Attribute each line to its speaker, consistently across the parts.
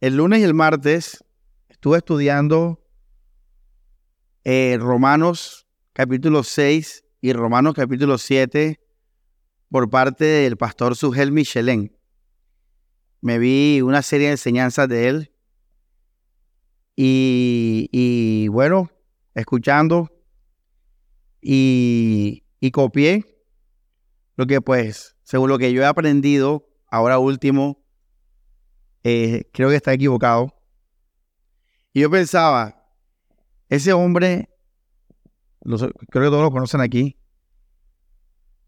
Speaker 1: el lunes y el martes estuve estudiando eh, Romanos capítulo 6 y Romanos capítulo 7 por parte del pastor Sugel Michelén. Me vi una serie de enseñanzas de él y, bueno, escuchando y, y copié lo que pues, según lo que yo he aprendido, ahora último, eh, creo que está equivocado. Y yo pensaba, ese hombre, creo que todos lo conocen aquí,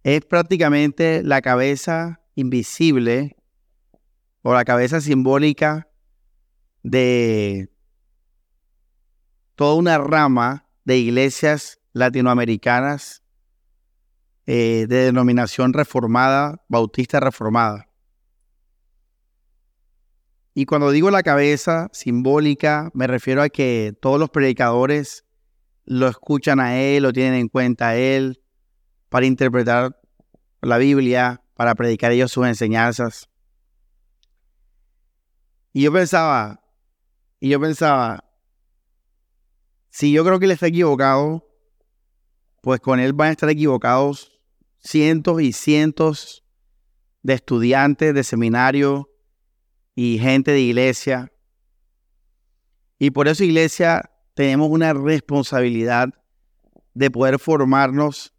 Speaker 1: es prácticamente la cabeza invisible o la cabeza simbólica de toda una rama de iglesias latinoamericanas eh, de denominación reformada, bautista reformada. Y cuando digo la cabeza simbólica, me refiero a que todos los predicadores lo escuchan a él, lo tienen en cuenta a él para interpretar la Biblia, para predicar ellos sus enseñanzas. Y yo pensaba, y yo pensaba, si yo creo que él está equivocado, pues con él van a estar equivocados cientos y cientos de estudiantes de seminario y gente de iglesia. Y por eso, iglesia, tenemos una responsabilidad de poder formarnos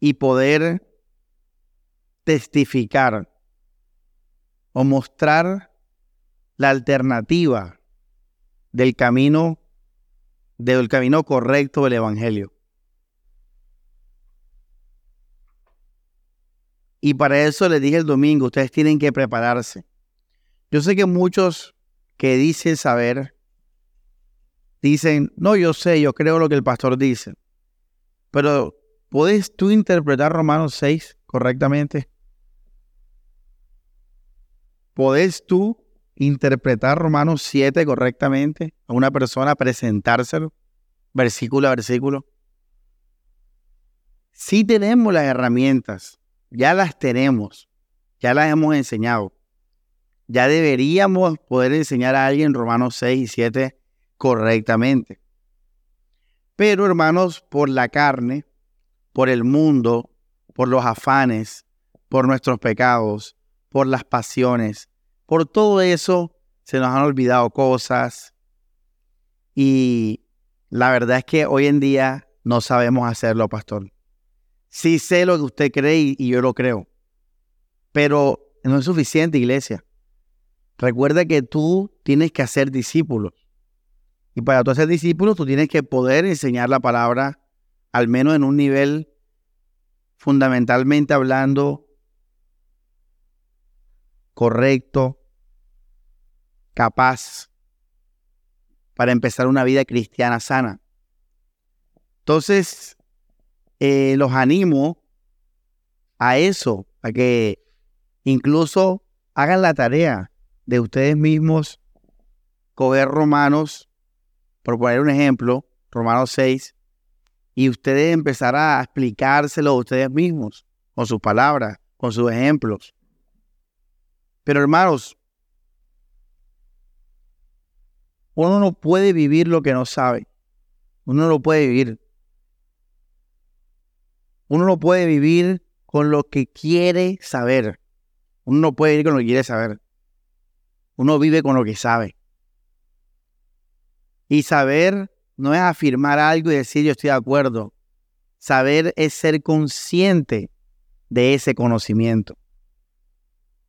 Speaker 1: y poder testificar o mostrar la alternativa del camino del camino correcto del evangelio. Y para eso les dije el domingo, ustedes tienen que prepararse. Yo sé que muchos que dicen saber, dicen, no, yo sé, yo creo lo que el pastor dice. Pero, ¿puedes tú interpretar Romanos 6 correctamente? ¿Puedes tú interpretar Romanos 7 correctamente a una persona, presentárselo, versículo a versículo? Sí tenemos las herramientas, ya las tenemos, ya las hemos enseñado. Ya deberíamos poder enseñar a alguien Romanos 6 y 7 correctamente. Pero hermanos, por la carne, por el mundo, por los afanes, por nuestros pecados, por las pasiones, por todo eso se nos han olvidado cosas. Y la verdad es que hoy en día no sabemos hacerlo, pastor. Sí sé lo que usted cree y, yo lo creo. Pero no es suficiente, iglesia. Recuerda que tú tienes que hacer discípulos. Y para tú hacer discípulos, tú tienes que poder enseñar la palabra, al menos en un nivel fundamentalmente hablando correcto, capaz, para empezar una vida cristiana sana. Entonces, eh, los animo a eso, a que incluso hagan la tarea de ustedes mismos, coger Romanos, por poner un ejemplo, Romanos 6, y ustedes empezar a explicárselo a ustedes mismos, con sus palabras, con sus ejemplos. Pero hermanos, uno no puede vivir lo que no sabe. Uno no puede vivir. Uno no puede vivir con lo que quiere saber. Uno no puede vivir con lo que quiere saber. Uno vive con lo que sabe. Y saber no es afirmar algo y decir yo estoy de acuerdo. Saber es ser consciente de ese conocimiento.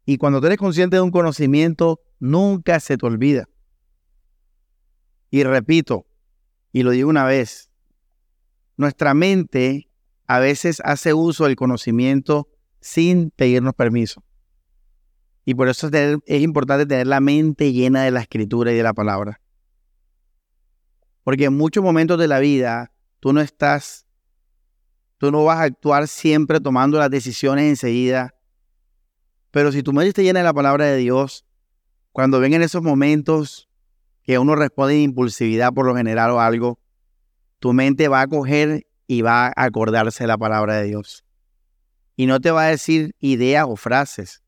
Speaker 1: Y cuando tú eres consciente de un conocimiento, nunca se te olvida. Y repito, y lo digo una vez, nuestra mente a veces hace uso del conocimiento sin pedirnos permiso. Y por eso es, importante tener la mente llena de la escritura y de la palabra. Porque en muchos momentos de la vida tú no estás, tú no vas a actuar siempre tomando las decisiones enseguida. Pero si tu mente está llena de la palabra de Dios, cuando ven en esos momentos que uno responde en impulsividad por lo general o algo, tu mente va a coger y va a acordarse de la palabra de Dios. Y no te va a decir ideas o frases,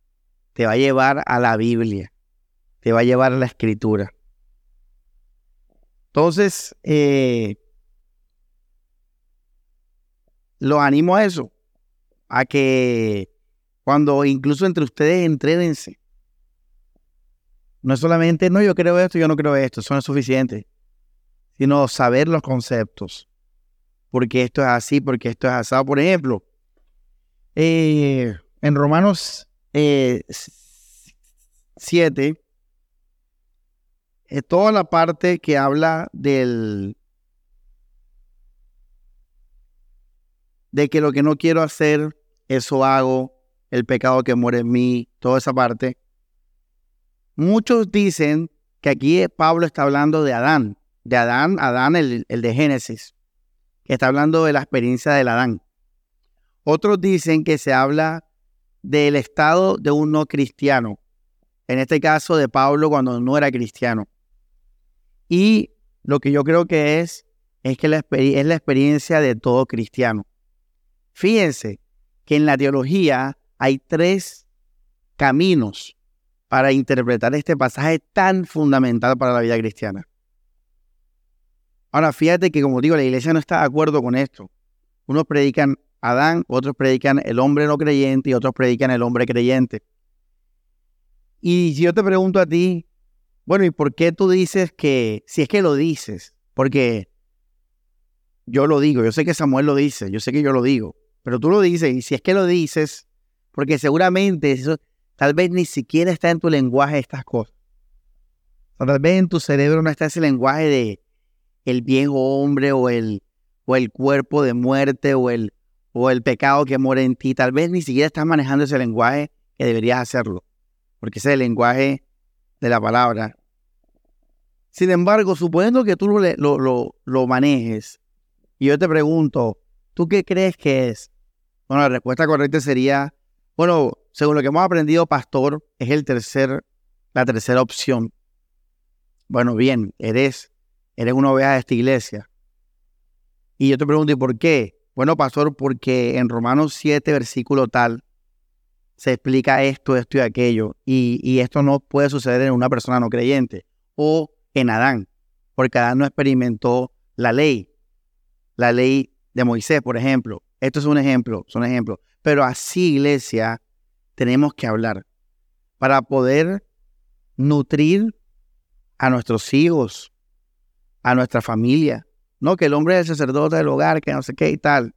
Speaker 1: te va a llevar a la Biblia, te va a llevar a la escritura. Entonces, eh, los animo a eso, a que cuando incluso entre ustedes entrédense. No es solamente, no, yo creo esto, yo no creo esto, eso no es suficiente, sino saber los conceptos. Porque esto es así, porque esto es asado. Por ejemplo, eh, en Romanos 7, eh, toda la parte que habla del de que lo que no quiero hacer, eso hago, el pecado que muere en mí, toda esa parte. Muchos dicen que aquí Pablo está hablando de Adán, de Adán, Adán el, el de Génesis, que está hablando de la experiencia del Adán. Otros dicen que se habla del estado de un no cristiano, en este caso de Pablo cuando no era cristiano. Y lo que yo creo que es, es que es la experiencia de todo cristiano. Fíjense que en la teología hay tres caminos para interpretar este pasaje tan fundamental para la vida cristiana. Ahora, fíjate que como digo, la iglesia no está de acuerdo con esto. Unos predican Adán, otros predican el hombre no creyente y otros predican el hombre creyente. Y si yo te pregunto a ti, bueno, ¿y por qué tú dices que, si es que lo dices? Porque yo lo digo, yo sé que Samuel lo dice, yo sé que yo lo digo, pero tú lo dices, y si es que lo dices, porque seguramente eso tal vez ni siquiera está en tu lenguaje estas cosas. tal vez en tu cerebro no está ese lenguaje de el viejo hombre o el, o el cuerpo de muerte o el, o el pecado que muere en ti. Tal vez ni siquiera estás manejando ese lenguaje que deberías hacerlo, porque ese es el lenguaje de la palabra. Sin embargo, suponiendo que tú lo, lo, lo manejes, y yo te pregunto, ¿tú qué crees que es? Bueno, la respuesta correcta sería, bueno, según lo que hemos aprendido, pastor, es el tercer, la tercera opción. Bueno, bien, eres, eres una oveja de esta iglesia. Y yo te pregunto, ¿y por qué? Bueno, pastor, porque en Romanos 7, versículo tal, se explica esto, esto y aquello. Y, esto no puede suceder en una persona no creyente o en Adán, porque Adán no experimentó la ley, la ley de Moisés, por ejemplo. Esto es un ejemplo, son ejemplos. Pero así, iglesia, tenemos que hablar para poder nutrir a nuestros hijos, a nuestra familia. No que el hombre es el sacerdote del hogar, que no sé qué y tal.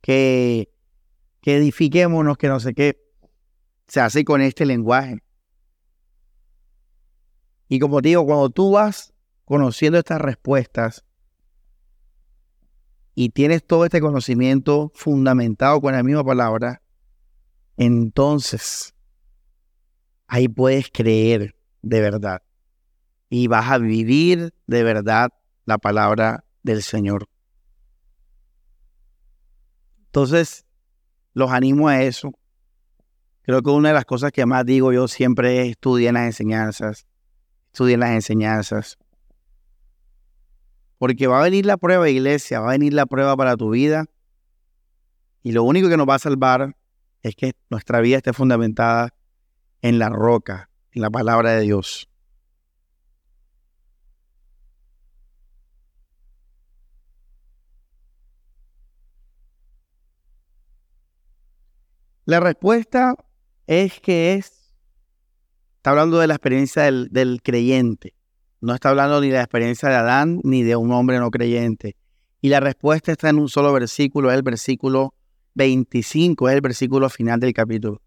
Speaker 1: Que, que edifiquémonos, que no sé qué. Se hace con este lenguaje. Y como digo, cuando tú vas conociendo estas respuestas, y tienes todo este conocimiento fundamentado con la misma palabra, entonces ahí puedes creer de verdad y vas a vivir de verdad la palabra del Señor. Entonces, los animo a eso. Creo que una de las cosas que más digo yo siempre es estudien las enseñanzas, estudien las enseñanzas. Porque va a venir la prueba, iglesia, va a venir la prueba para tu vida. Y lo único que nos va a salvar es que nuestra vida esté fundamentada en la roca, en la palabra de Dios. La respuesta es que es, está hablando de la experiencia del, creyente. No está hablando ni de la experiencia de Adán ni de un hombre no creyente. Y la respuesta está en un solo versículo, es el versículo 25, es el versículo final del capítulo.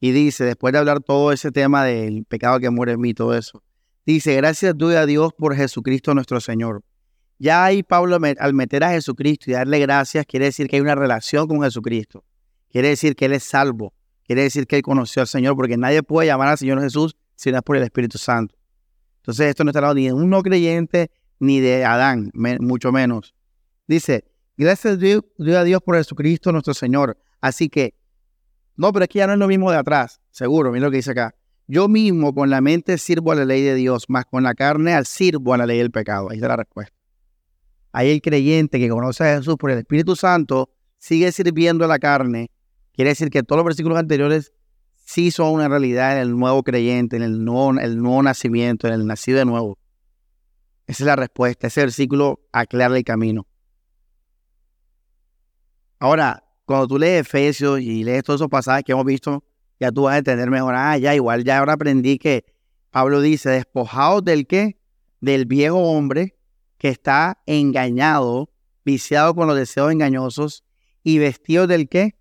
Speaker 1: Y dice, después de hablar todo ese tema del pecado que muere en mí, todo eso, dice, gracias doy a Dios por Jesucristo nuestro Señor. Ya ahí Pablo al meter a Jesucristo y darle gracias, quiere decir que hay una relación con Jesucristo. Quiere decir que Él es salvo. Quiere decir que Él conoció al Señor, porque nadie puede llamar al Señor Jesús si no es por el Espíritu Santo. Entonces esto no está hablando ni de un no creyente ni de Adán, mucho menos. Dice, gracias a Dios por Jesucristo nuestro Señor. Así que, no, pero es que ya no es lo mismo de atrás, seguro, mira lo que dice acá. Yo mismo con la mente sirvo a la ley de Dios, más con la carne al sirvo a la ley del pecado. Ahí está la respuesta. Ahí el creyente que conoce a Jesús por el Espíritu Santo sigue sirviendo a la carne. Quiere decir que todos los versículos anteriores sí son una realidad en el nuevo creyente, en el nuevo, el nuevo nacimiento, en el nacido de nuevo. Esa es la respuesta. Ese versículo aclara el camino. Ahora, cuando tú lees Efesios y lees todos esos pasajes que hemos visto, ya tú vas a entender mejor. Ah, ya igual, ya ahora aprendí que Pablo dice, despojados del qué? Del viejo hombre que está engañado, viciado con los deseos engañosos y vestido del qué?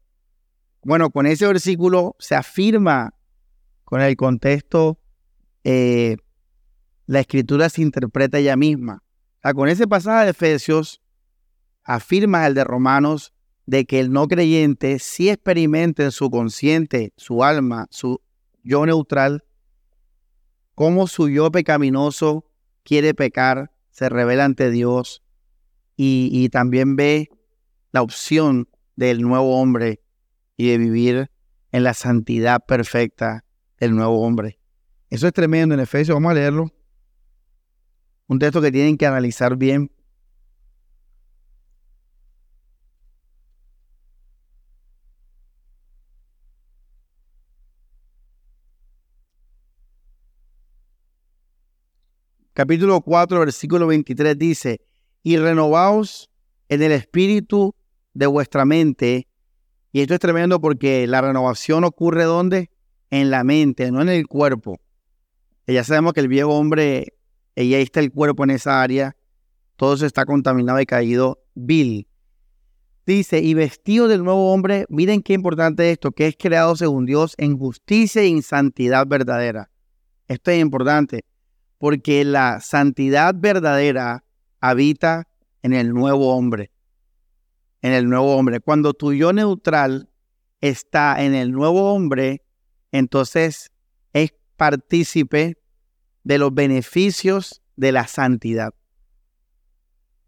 Speaker 1: Bueno, con ese versículo se afirma con el contexto, eh, la escritura se interpreta ella misma. con ese pasaje de Efesios afirma el de Romanos de que el no creyente sí experimenta en su consciente, su alma, su yo neutral, cómo su yo pecaminoso quiere pecar, se revela ante Dios y, y también ve la opción del nuevo hombre y de vivir en la santidad perfecta del nuevo hombre. Eso es tremendo en Efesios, vamos a leerlo. Un texto que tienen que analizar bien. Capítulo 4, versículo 23 dice, y renovaos en el espíritu de vuestra mente y esto es tremendo porque la renovación ocurre ¿dónde? En la mente, no en el cuerpo. Ya sabemos que el viejo hombre, y ahí está el cuerpo en esa área, todo eso está contaminado y caído vil. Dice, y vestido del nuevo hombre, miren qué importante esto, que es creado según Dios en justicia y en santidad verdadera. Esto es importante, porque la santidad verdadera habita en el nuevo hombre en el nuevo hombre. Cuando tu yo neutral está en el nuevo hombre, entonces es partícipe de los beneficios de la santidad.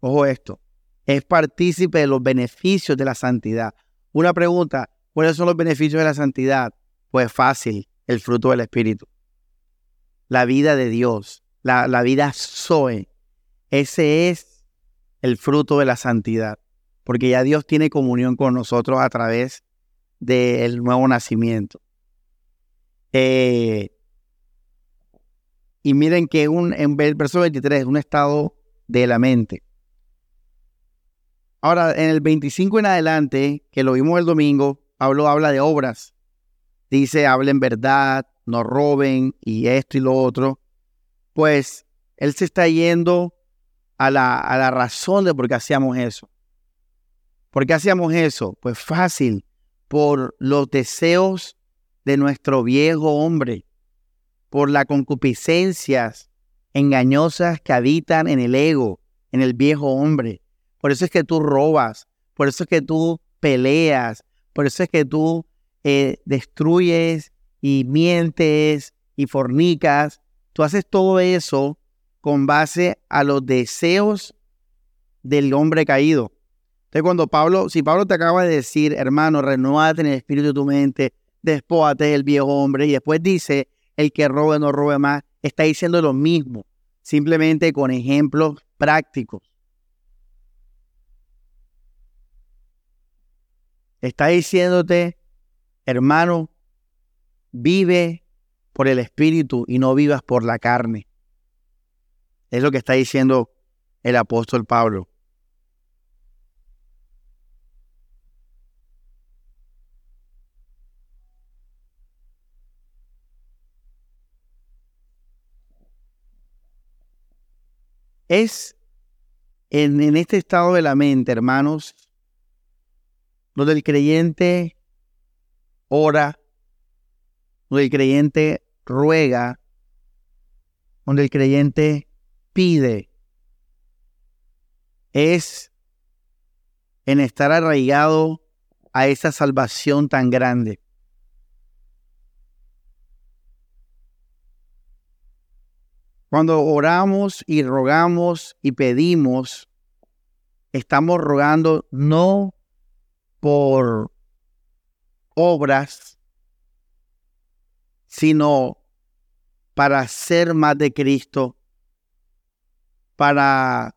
Speaker 1: Ojo esto, es partícipe de los beneficios de la santidad. Una pregunta, ¿cuáles son los beneficios de la santidad? Pues fácil, el fruto del Espíritu. La vida de Dios, la, la vida Zoe. Ese es el fruto de la santidad porque ya Dios tiene comunión con nosotros a través del nuevo nacimiento. Eh, y miren que un, en el verso 23 es un estado de la mente. Ahora, en el 25 en adelante, que lo vimos el domingo, Pablo habla de obras. Dice, hablen verdad, no roben y esto y lo otro. Pues él se está yendo a la, a la razón de por qué hacíamos eso. ¿Por qué hacíamos eso? Pues fácil, por los deseos de nuestro viejo hombre, por las concupiscencias engañosas que habitan en el ego, en el viejo hombre. Por eso es que tú robas, por eso es que tú peleas, por eso es que tú eh, destruyes y mientes y fornicas. Tú haces todo eso con base a los deseos del hombre caído. Entonces, cuando Pablo, si Pablo te acaba de decir, hermano, renuévate en el espíritu de tu mente, despójate del viejo hombre, y después dice, el que robe no robe más, está diciendo lo mismo, simplemente con ejemplos prácticos. Está diciéndote, hermano, vive por el espíritu y no vivas por la carne. Es lo que está diciendo el apóstol Pablo. Es en, este estado de la mente, hermanos, donde el creyente ora, donde el creyente ruega, donde el creyente pide, es en estar arraigado a esa salvación tan grande. Cuando oramos y rogamos y pedimos, estamos rogando no por obras, sino para ser más de Cristo, para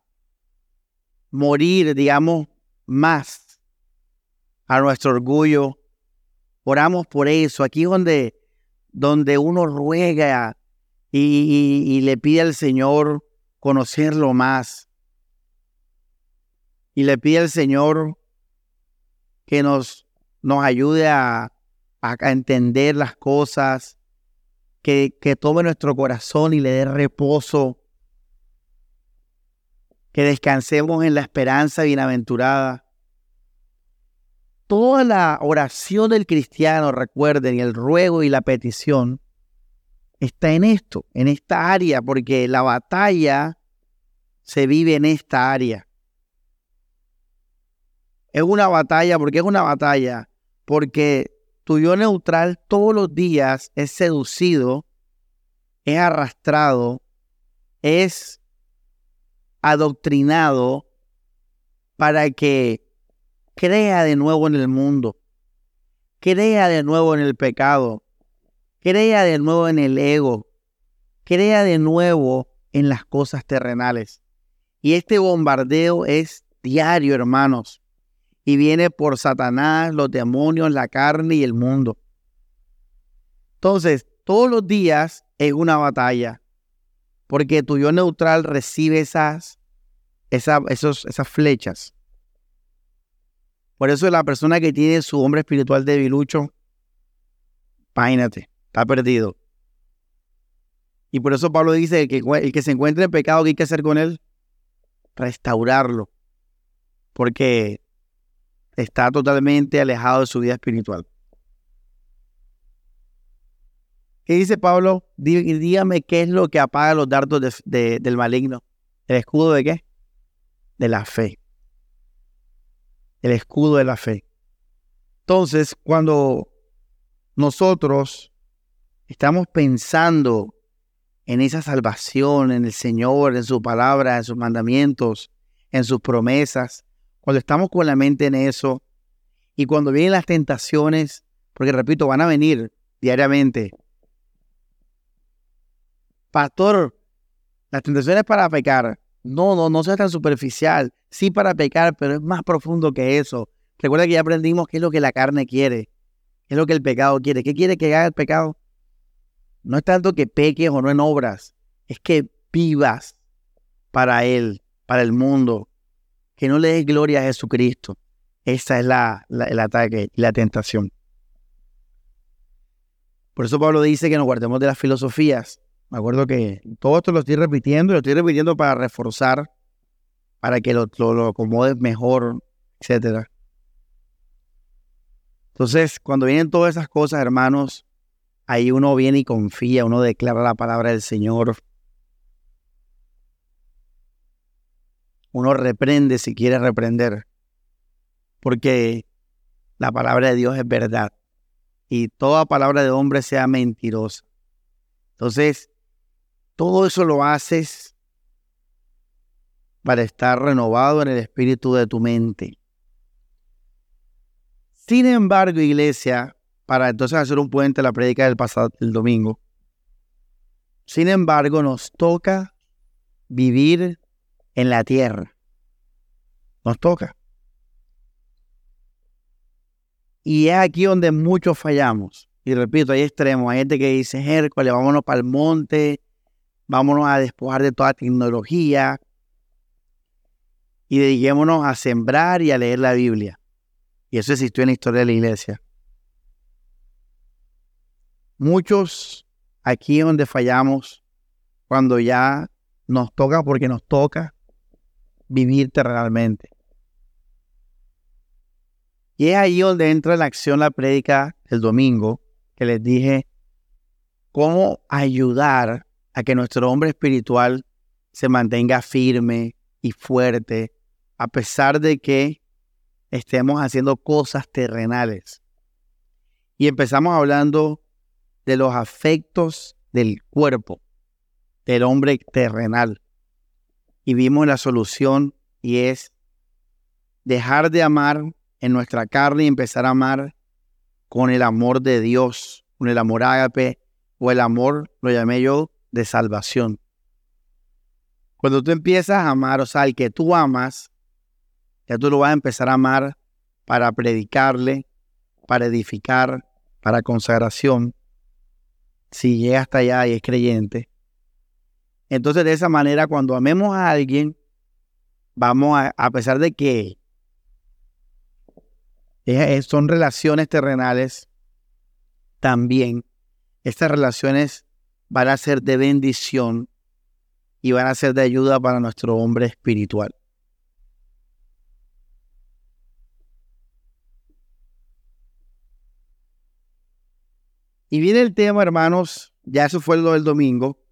Speaker 1: morir, digamos, más a nuestro orgullo. Oramos por eso. Aquí donde, donde uno ruega y, le pide al Señor conocerlo más. Y le pide al Señor que nos, nos ayude a, a entender las cosas, que, que tome nuestro corazón y le dé reposo, que descansemos en la esperanza bienaventurada. Toda la oración del cristiano, recuerden, y el ruego y la petición, está en esto, en esta área, porque la batalla se vive en esta área. Es una batalla, porque es una batalla, porque tu yo neutral todos los días es seducido, es arrastrado, es adoctrinado para que crea de nuevo en el mundo, crea de nuevo en el pecado, crea de nuevo en el ego, crea de nuevo en las cosas terrenales. Y este bombardeo es diario, hermanos y viene por Satanás, los demonios, la carne y el mundo. Entonces, todos los días es una batalla, porque tu yo neutral recibe esas, esas, esos, esas flechas. Por eso la persona que tiene su hombre espiritual debilucho, páinate, está perdido. Y por eso Pablo dice que el que se encuentre en pecado, ¿qué hay que hacer con él? Restaurarlo. Porque está totalmente alejado de su vida espiritual. ¿Qué dice Pablo? Dígame qué es lo que apaga los dardos del maligno. ¿El escudo de qué? De la fe. El escudo de la fe. Entonces, cuando nosotros estamos pensando en esa salvación, en el Señor, en su palabra, en sus mandamientos, en sus promesas, cuando estamos con la mente en eso y cuando vienen las tentaciones, porque repito, van a venir diariamente. Pastor, las tentaciones para pecar. No, no, no sea tan superficial. Sí para pecar, pero es más profundo que eso. Recuerda que ya aprendimos qué es lo que la carne quiere, qué es lo que el pecado quiere. ¿Qué quiere que haga el pecado? No es tanto que peques o no en obras, es que vivas para Él, para el mundo, que no le des gloria a Jesucristo. Esa es la, el ataque y la tentación. Por eso Pablo dice que nos guardemos de las filosofías. Me acuerdo que todo esto lo estoy repitiendo, lo estoy repitiendo para reforzar, para que lo, lo, acomodes mejor, etc. Entonces, cuando vienen todas esas cosas, hermanos, ahí uno viene y confía, uno declara la palabra del Señor, uno reprende si quiere reprender, porque la palabra de Dios es verdad y toda palabra de hombre sea mentirosa. Entonces, todo eso lo haces para estar renovado en el espíritu de tu mente. Sin embargo, iglesia, para entonces hacer un puente la prédica del pasado del domingo, sin embargo, nos toca vivir en la tierra. Nos toca. Y es aquí donde muchos fallamos. Y repito, hay extremos. Hay gente que dice, Hércules, vámonos para el monte, vámonos a despojar de toda tecnología y dediquémonos a sembrar y a leer la Biblia. Y eso existió en la historia de la iglesia. Muchos aquí es donde fallamos cuando ya nos toca porque nos toca vivir terrenalmente. Y es ahí donde entra en la acción la prédica el domingo, que les dije cómo ayudar a que nuestro hombre espiritual se mantenga firme y fuerte, a pesar de que estemos haciendo cosas terrenales. Y empezamos hablando de los afectos del cuerpo, del hombre terrenal y vimos la solución y es dejar de amar en nuestra carne y empezar a amar con el amor de Dios, con el amor ágape o el amor, lo llamé yo, de salvación. Cuando tú empiezas a amar, o sea, el que tú amas, ya tú lo vas a empezar a amar para predicarle, para edificar, para consagración. Si llega hasta allá y es creyente. Entonces, de esa manera, cuando amemos a alguien, vamos a, a pesar de que son relaciones terrenales, también estas relaciones van a ser de bendición y van a ser de ayuda para nuestro hombre espiritual. Y viene el tema, hermanos, ya eso fue lo del domingo,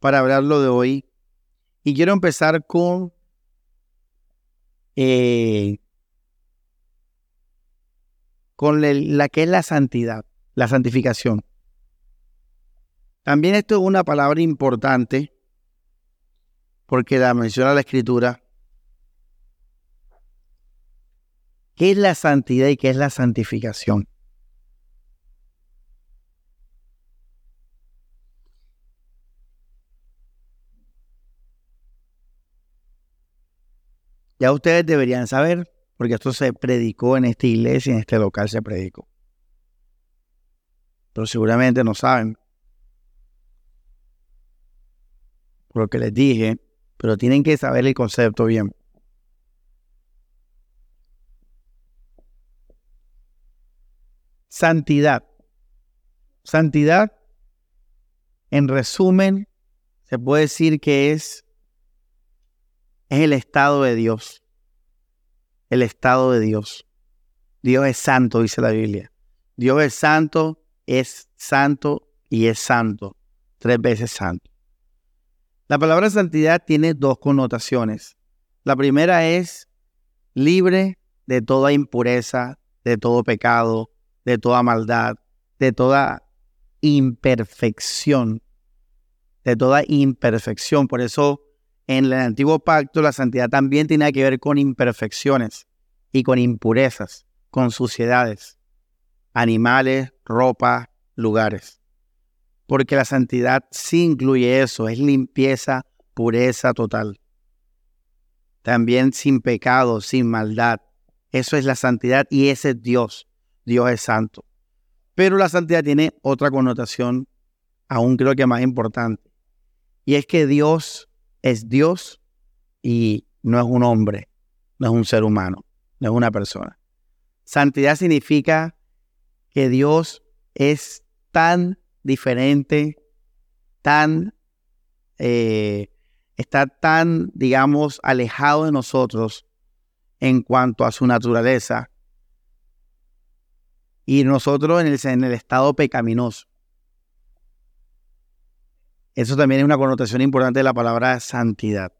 Speaker 1: para hablarlo de hoy. Y quiero empezar con eh, con la que es la santidad, la santificación. También esto es una palabra importante porque la menciona la escritura. ¿Qué es la santidad y qué es la santificación? Ya ustedes deberían saber, porque esto se predicó en esta iglesia, en este local se predicó. Pero seguramente no saben. Lo que les dije, pero tienen que saber el concepto bien. Santidad. Santidad, en resumen, se puede decir que es es el estado de Dios. El estado de Dios. Dios es santo, dice la Biblia. Dios es santo, es santo y es santo. Tres veces santo. La palabra santidad tiene dos connotaciones. La primera es libre de toda impureza, de todo pecado, de toda maldad, de toda imperfección, de toda imperfección. Por eso en el antiguo pacto la santidad también tiene que ver con imperfecciones y con impurezas, con suciedades, animales, ropa, lugares. Porque la santidad sí incluye eso, es limpieza, pureza total. También sin pecado, sin maldad. Eso es la santidad y ese es Dios. Dios es santo. Pero la santidad tiene otra connotación, aún creo que más importante. Y es que Dios es Dios y no es un hombre, no es un ser humano, no es una persona. Santidad significa que Dios es tan diferente, tan, eh, está tan, digamos, alejado de nosotros en cuanto a su naturaleza y nosotros en el, en el estado pecaminoso. Eso también es una connotación importante de la palabra santidad.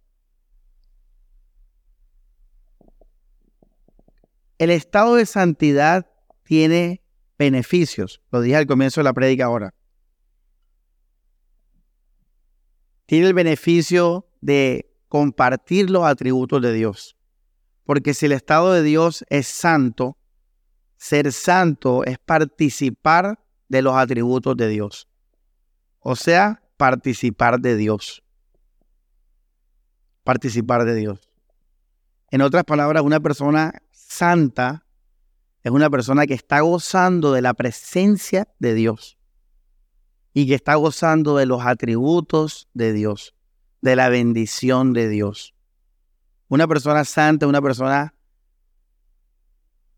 Speaker 1: El estado de santidad tiene beneficios, lo dije al comienzo de la prédica ahora. Tiene el beneficio de compartir los atributos de Dios. Porque si el estado de Dios es santo, ser santo es participar de los atributos de Dios. O sea, participar de Dios. Participar de Dios. En otras palabras, una persona santa es una persona que está gozando de la presencia de Dios y que está gozando de los atributos de Dios, de la bendición de Dios. Una persona santa una persona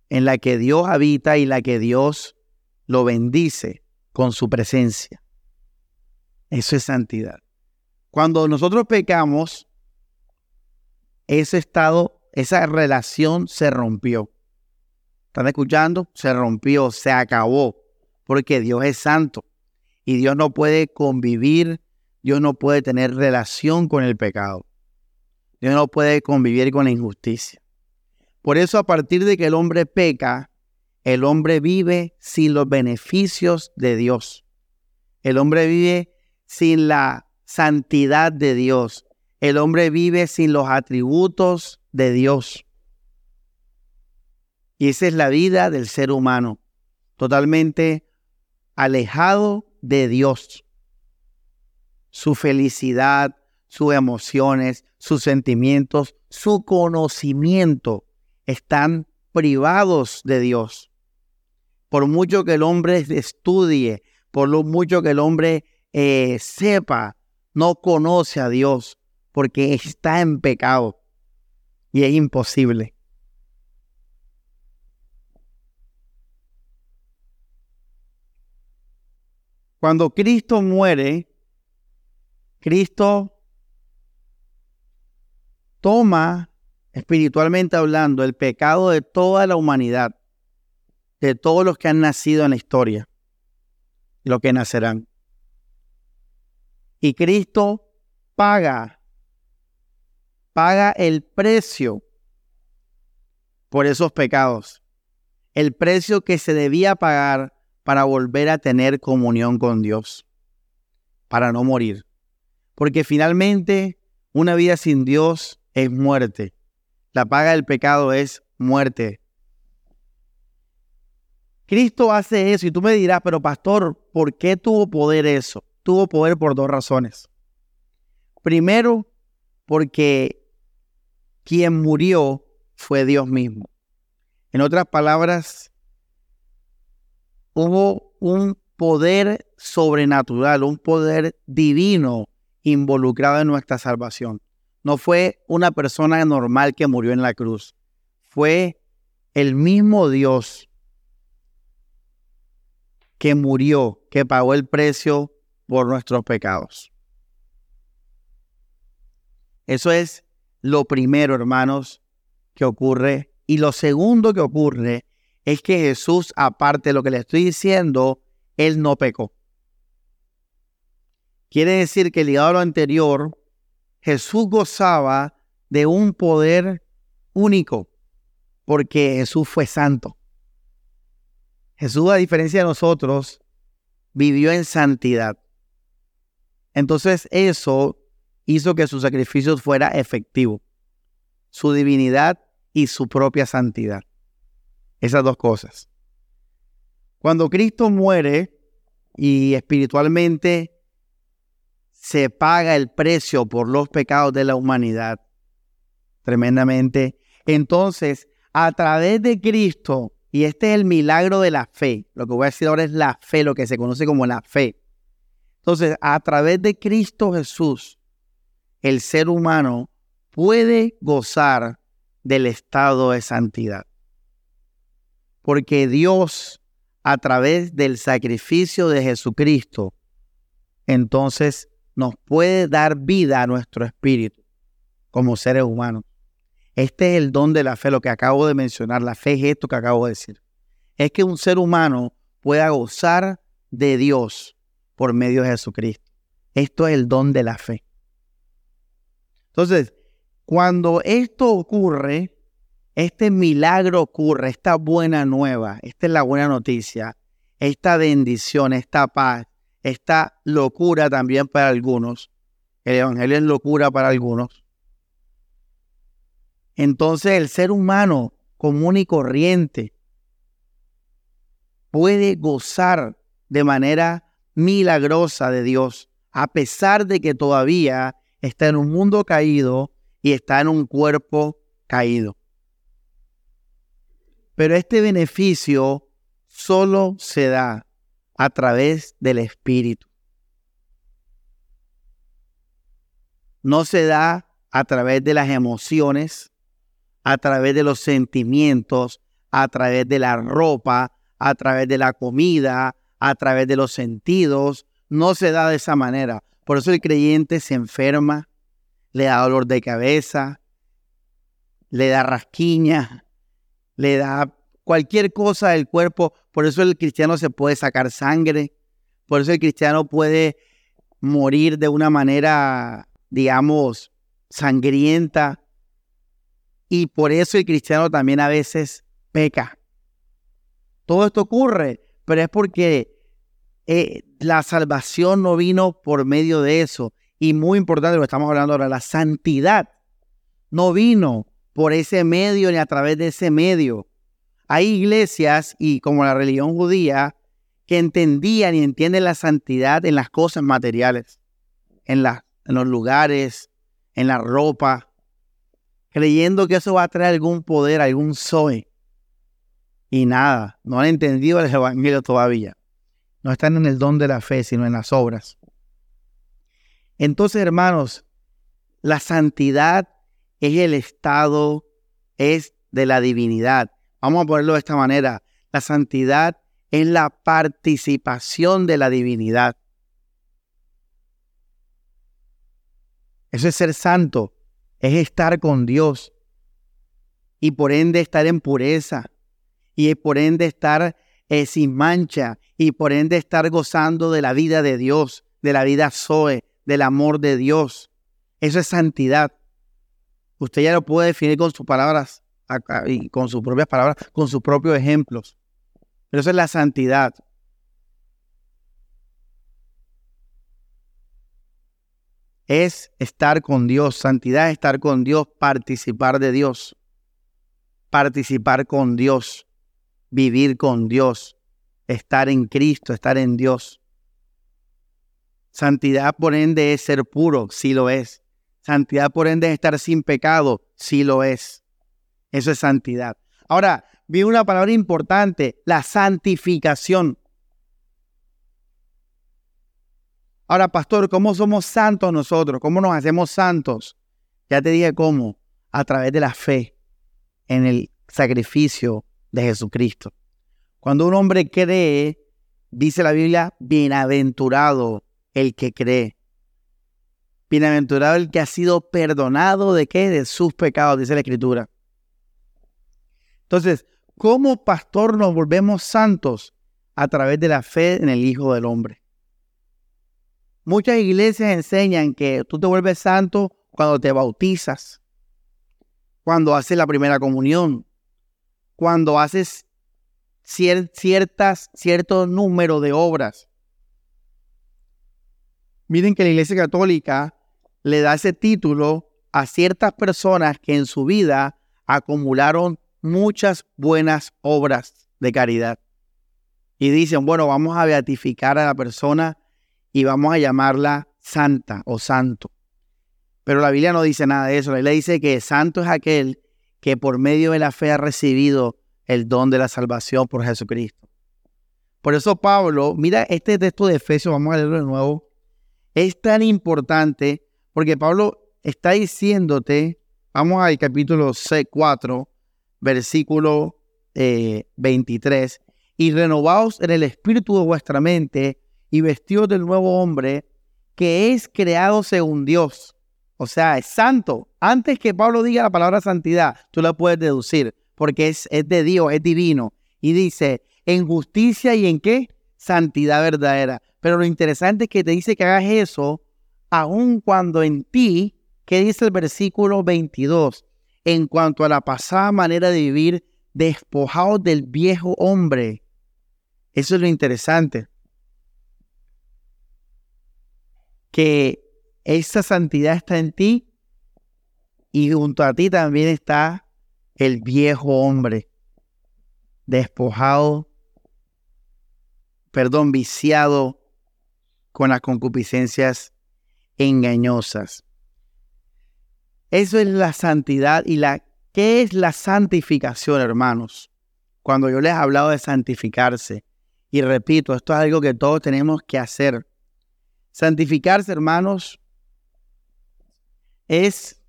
Speaker 1: en la que Dios habita y la que Dios lo bendice con su presencia. Eso es santidad. Cuando nosotros pecamos, ese estado, esa relación se rompió. ¿Están escuchando? Se rompió, se acabó, porque Dios es santo y Dios no puede convivir, Dios no puede tener relación con el pecado. Dios no puede convivir con la injusticia. Por eso a partir de que el hombre peca, el hombre vive sin los beneficios de Dios. El hombre vive sin la santidad de Dios. El hombre vive sin los atributos de Dios. Y esa es la vida del ser humano, totalmente alejado de Dios. Su felicidad, sus emociones, sus sentimientos, su conocimiento están privados de Dios. Por mucho que el hombre estudie, por lo mucho que el hombre eh, sepa, no conoce a Dios, porque está en pecado y es imposible. Cuando Cristo muere, Cristo toma, espiritualmente hablando, el pecado de toda la humanidad, de todos los que han nacido en la historia, los que nacerán. Y Cristo paga, paga el precio por esos pecados, el precio que se debía pagar para volver a tener comunión con Dios, para no morir. Porque finalmente una vida sin Dios es muerte. La paga del pecado es muerte. Cristo hace eso y tú me dirás, pero pastor, ¿por qué tuvo poder eso? Tuvo poder por dos razones. Primero, porque quien murió fue Dios mismo. En otras palabras, hubo un poder sobrenatural, un poder divino involucrado en nuestra salvación. No fue una persona normal que murió en la cruz. Fue el mismo Dios que murió, que pagó el precio por nuestros pecados. Eso es lo primero, hermanos, que ocurre. Y lo segundo que ocurre es que Jesús, aparte de lo que le estoy diciendo, él no pecó. Quiere decir que ligado a lo anterior, Jesús gozaba de un poder único, porque Jesús fue santo. Jesús, a diferencia de nosotros, vivió en santidad. Entonces eso hizo que su sacrificio fuera efectivo, su divinidad y su propia santidad. Esas dos cosas. Cuando Cristo muere y espiritualmente se paga el precio por los pecados de la humanidad, tremendamente, entonces a través de Cristo, y este es el milagro de la fe, lo que voy a decir ahora es la fe, lo que se conoce como la fe. Entonces, a través de Cristo Jesús, el ser humano puede gozar del estado de santidad porque Dios, a través del sacrificio de Jesucristo, entonces nos puede dar vida a nuestro espíritu como seres humanos. Este es el don de la fe, lo que acabo de mencionar. La fe es esto que acabo de decir. Es que un ser humano pueda gozar de Dios por medio de Jesucristo. Esto es el don de la fe. Entonces, cuando esto ocurre, este milagro ocurre, esta buena nueva, esta es la buena noticia, esta bendición, esta paz, esta locura también para algunos, el Evangelio es locura para algunos. Entonces el ser humano común y corriente puede gozar de manera milagrosa de Dios, a pesar de que todavía está en un mundo caído y está en un cuerpo caído. Pero este beneficio solo se da a través del Espíritu. No se da a través de las emociones, a través de los sentimientos, a través de la ropa, a través de la comida, a través de los sentidos. No se da de esa manera. Por eso el creyente se enferma, le da dolor de cabeza, le da rasquiña, le da cualquier cosa del cuerpo. Por eso el cristiano se puede sacar sangre. Por eso el cristiano puede morir de una manera, digamos, sangrienta. Y por eso el cristiano también a veces peca. Todo esto ocurre, pero es porque eh, la salvación no vino por medio de eso. Y muy importante lo que estamos hablando ahora, la santidad no vino por ese medio ni a través de ese medio. Hay iglesias y como la religión judía que entendían y entienden la santidad en las cosas materiales, en, en los lugares, en la ropa, creyendo que eso va a traer algún poder, algún soy. Y nada, no han entendido el Evangelio todavía. No están en el don de la fe, sino en las obras. Entonces, hermanos, la santidad es el estado, es de la divinidad. Vamos a ponerlo de esta manera. La santidad es la participación de la divinidad. Eso es ser santo, es estar con Dios y por ende estar en pureza y por ende estar eh, sin mancha y por ende estar gozando de la vida de Dios, de la vida Zoe, del amor de Dios. Eso es santidad. Usted ya lo puede definir con sus palabras y con sus propias palabras, con sus propios ejemplos. Pero eso es la santidad. Es estar con Dios. Santidad es estar con Dios, participar de Dios. Participar con Dios. Vivir con Dios. Estar en Cristo, estar en Dios. Santidad por ende es ser puro, sí lo es. Santidad por ende es estar sin pecado, sí lo es. Eso es santidad. Ahora, vi una palabra importante, la santificación. Ahora, pastor, ¿cómo somos santos nosotros? ¿Cómo nos hacemos santos? Ya te dije cómo, a través de la fe en el sacrificio de Jesucristo. Cuando un hombre cree, dice la Biblia, bienaventurado el que cree. Bienaventurado el que ha sido perdonado de qué? De sus pecados, dice la Escritura. Entonces, ¿cómo pastor nos volvemos santos? A través de la fe en el Hijo del Hombre. Muchas iglesias enseñan que tú te vuelves santo cuando te bautizas, cuando haces la primera comunión, cuando haces ciertas, cierto número de obras. Miren que la Iglesia Católica le da ese título a ciertas personas que en su vida acumularon muchas buenas obras de caridad. Y dicen, bueno, vamos a beatificar a la persona y vamos a llamarla santa o santo. Pero la Biblia no dice nada de eso. La Biblia dice que santo es aquel que por medio de la fe ha recibido el don de la salvación por Jesucristo. Por eso Pablo, mira este texto de Efesios, vamos a leerlo de nuevo, es tan importante porque Pablo está diciéndote, vamos al capítulo 6, 4, versículo 23, eh, y renovaos en el espíritu de vuestra mente y vestidos del nuevo hombre que es creado según Dios. O sea, es santo. Antes que Pablo diga la palabra santidad, tú la puedes deducir, porque es, es de Dios, es divino. Y dice, en justicia y en qué? Santidad verdadera. Pero lo interesante es que te dice que hagas eso aun cuando en ti, ¿qué dice el versículo 22? En cuanto a la pasada manera de vivir, despojado del viejo hombre. Eso es lo interesante. Que esa santidad está en ti y junto a ti también está el viejo hombre, despojado, perdón, viciado con las concupiscencias engañosas. Eso es la santidad y la ¿qué es la santificación, hermanos? Cuando yo les he hablado de santificarse, y repito, esto es algo que todos tenemos que hacer. Santificarse, hermanos, es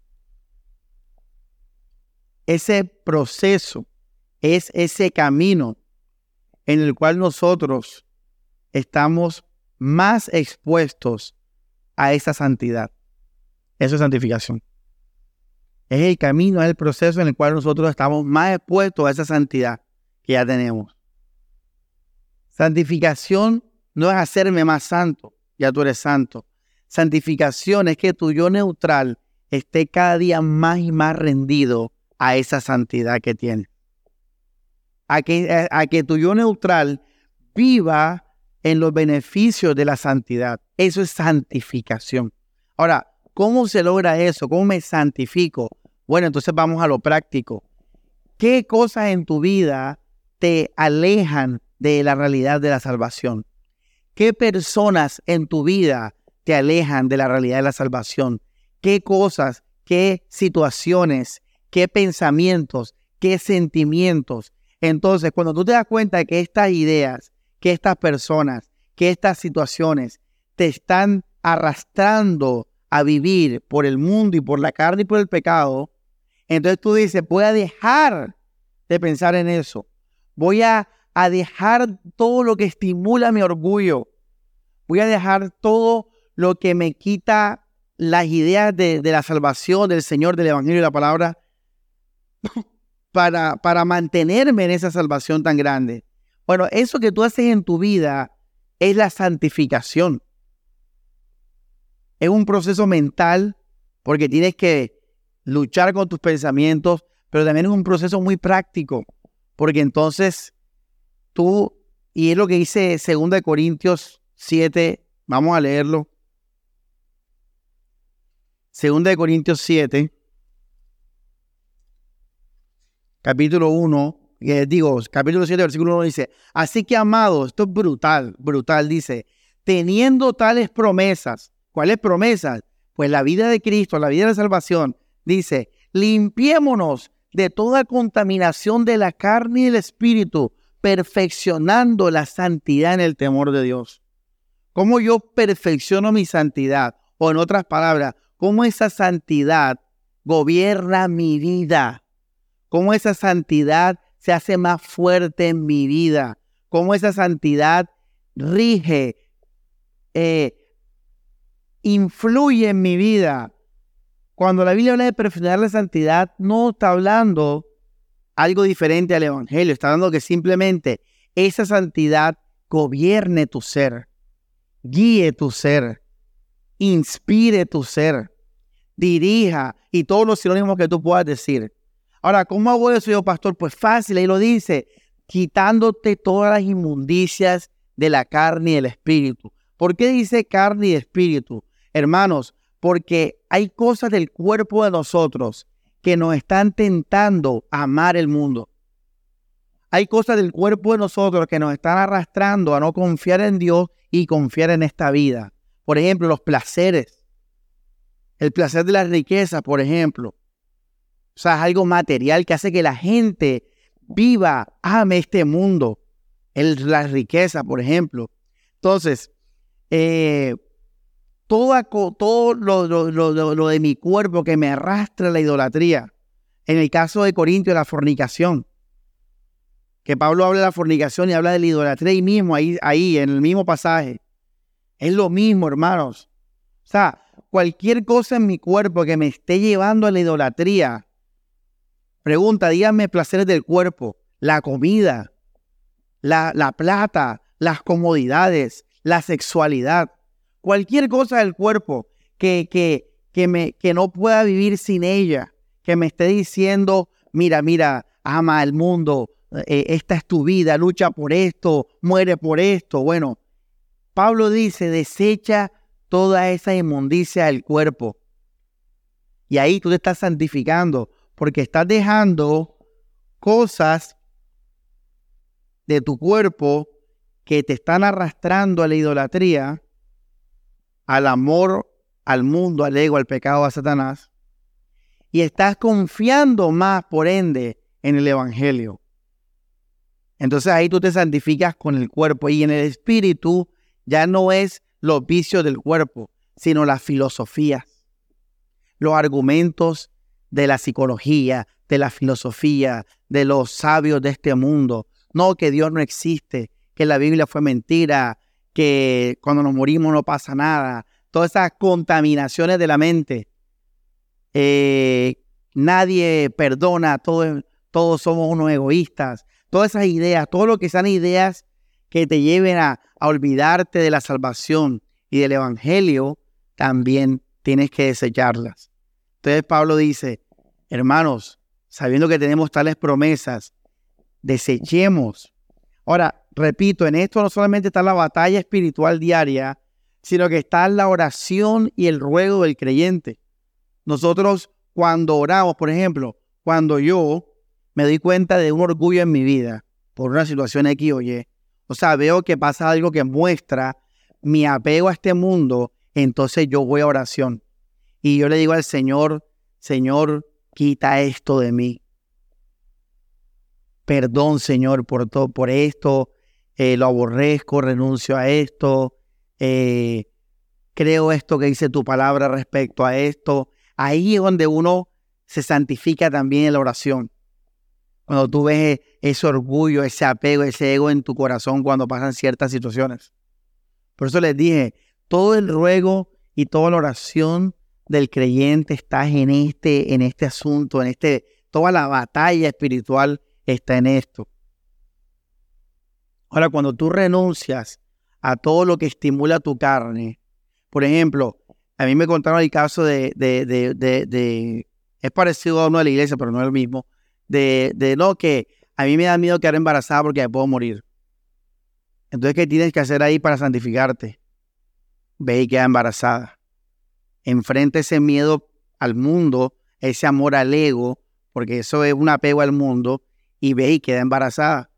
Speaker 1: ese proceso, es ese camino en el cual nosotros estamos más expuestos a esa santidad. Eso es santificación. Es el camino, es el proceso en el cual nosotros estamos más expuestos a esa santidad que ya tenemos. Santificación no es hacerme más santo, ya tú eres santo. Santificación es que tu yo neutral esté cada día más y más rendido a esa santidad que tiene. A que, a que tu yo neutral viva en los beneficios de la santidad. Eso es santificación. Ahora, ¿cómo se logra eso? ¿Cómo me santifico? Bueno, entonces vamos a lo práctico. ¿Qué cosas en tu vida te alejan de la realidad de la salvación? ¿Qué personas en tu vida te alejan de la realidad de la salvación? ¿Qué cosas, qué situaciones, qué pensamientos, qué sentimientos? Entonces, cuando tú te das cuenta de que estas ideas que estas personas, que estas situaciones te están arrastrando a vivir por el mundo y por la carne y por el pecado, entonces tú dices, voy a dejar de pensar en eso. Voy a, dejar todo lo que estimula mi orgullo. Voy a dejar todo lo que me quita las ideas de, de la salvación, del Señor, del Evangelio y la palabra, para, para mantenerme en esa salvación tan grande. Bueno, eso que tú haces en tu vida es la santificación. Es un proceso mental porque tienes que luchar con tus pensamientos, pero también es un proceso muy práctico, porque entonces tú, y es lo que dice 2 Corintios 7, vamos a leerlo. 2 Corintios 7, capítulo 1, eh, digo, capítulo 7, versículo 1 dice, así que amados, esto es brutal, brutal, dice, teniendo tales promesas, ¿cuáles promesas? Pues la vida de Cristo, la vida de la salvación, dice, limpiémonos de toda contaminación de la carne y del espíritu, perfeccionando la santidad en el temor de Dios. ¿Cómo yo perfecciono mi santidad? O en otras palabras, ¿cómo esa santidad gobierna mi vida? ¿Cómo esa santidad se hace más fuerte en mi vida? ¿Cómo esa santidad rige, eh, influye en mi vida? Cuando la Biblia habla de perfeccionar la santidad, no está hablando algo diferente al Evangelio, está hablando que simplemente esa santidad gobierne tu ser, guíe tu ser, inspire tu ser, dirija y todos los sinónimos que tú puedas decir. Ahora, ¿cómo hago eso yo, pastor? Pues fácil, ahí lo dice, quitándote todas las inmundicias de la carne y el espíritu. ¿Por qué dice carne y espíritu? Hermanos, porque hay cosas del cuerpo de nosotros que nos están tentando a amar el mundo. Hay cosas del cuerpo de nosotros que nos están arrastrando a no confiar en Dios y confiar en esta vida. Por ejemplo, los placeres. El placer de la riqueza, por ejemplo. O sea, es algo material que hace que la gente viva, ame este mundo. El, la riqueza, por ejemplo. Entonces, eh, todo, lo, de mi cuerpo que me arrastra la idolatría. En el caso de Corintio, la fornicación. Que Pablo habla de la fornicación y habla de la idolatría ahí mismo, ahí, ahí, en el mismo pasaje. Es lo mismo, hermanos. O sea, cualquier cosa en mi cuerpo que me esté llevando a la idolatría. Pregunta, díganme placeres del cuerpo, la comida, la, la plata, las comodidades, la sexualidad cualquier cosa del cuerpo que, que, que, me, que no pueda vivir sin ella, que me esté diciendo, mira, mira, ama el mundo, eh, esta es tu vida, lucha por esto, muere por esto. Bueno, Pablo dice, desecha toda esa inmundicia del cuerpo. Y ahí tú te estás santificando, porque estás dejando cosas de tu cuerpo que te están arrastrando a la idolatría al amor, al mundo, al ego, al pecado, a Satanás, y estás confiando más, por ende, en el Evangelio. Entonces ahí tú te santificas con el cuerpo y en el espíritu ya no es los vicios del cuerpo, sino las filosofías, los argumentos de la psicología, de la filosofía, de los sabios de este mundo. No que Dios no existe, que la Biblia fue mentira, que cuando nos morimos no pasa nada, todas esas contaminaciones de la mente. Eh, nadie perdona, todos, todos somos unos egoístas, todas esas ideas, todo lo que sean ideas que te lleven a, a olvidarte de la salvación y del Evangelio, también tienes que desecharlas. Entonces Pablo dice, hermanos, sabiendo que tenemos tales promesas, desechemos. Ahora, repito, en esto no solamente está la batalla espiritual diaria, sino que está la oración y el ruego del creyente. Nosotros cuando oramos, por ejemplo, cuando yo me doy cuenta de un orgullo en mi vida por una situación X o Y, o sea, veo que pasa algo que muestra mi apego a este mundo, entonces yo voy a oración. Y yo le digo al Señor, Señor, quita esto de mí. Perdón, Señor, por todo, por esto, eh, lo aborrezco, renuncio a esto, eh, creo esto que dice tu palabra respecto a esto. Ahí es donde uno se santifica también en la oración. Cuando tú ves ese orgullo, ese apego, ese ego en tu corazón cuando pasan ciertas situaciones. Por eso les dije, todo el ruego y toda la oración del creyente está en este, en este asunto, en este, toda la batalla espiritual está en esto. Ahora, cuando tú renuncias a todo lo que estimula tu carne, por ejemplo, a mí me contaron el caso de, de, de, de es parecido a uno de la iglesia, pero no es el mismo, de, de no, que a mí me da miedo quedar embarazada porque me puedo morir. Entonces, ¿qué tienes que hacer ahí para santificarte? Ve y queda embarazada. Enfrenta ese miedo al mundo, ese amor al ego, porque eso es un apego al mundo, y ve y queda embarazada.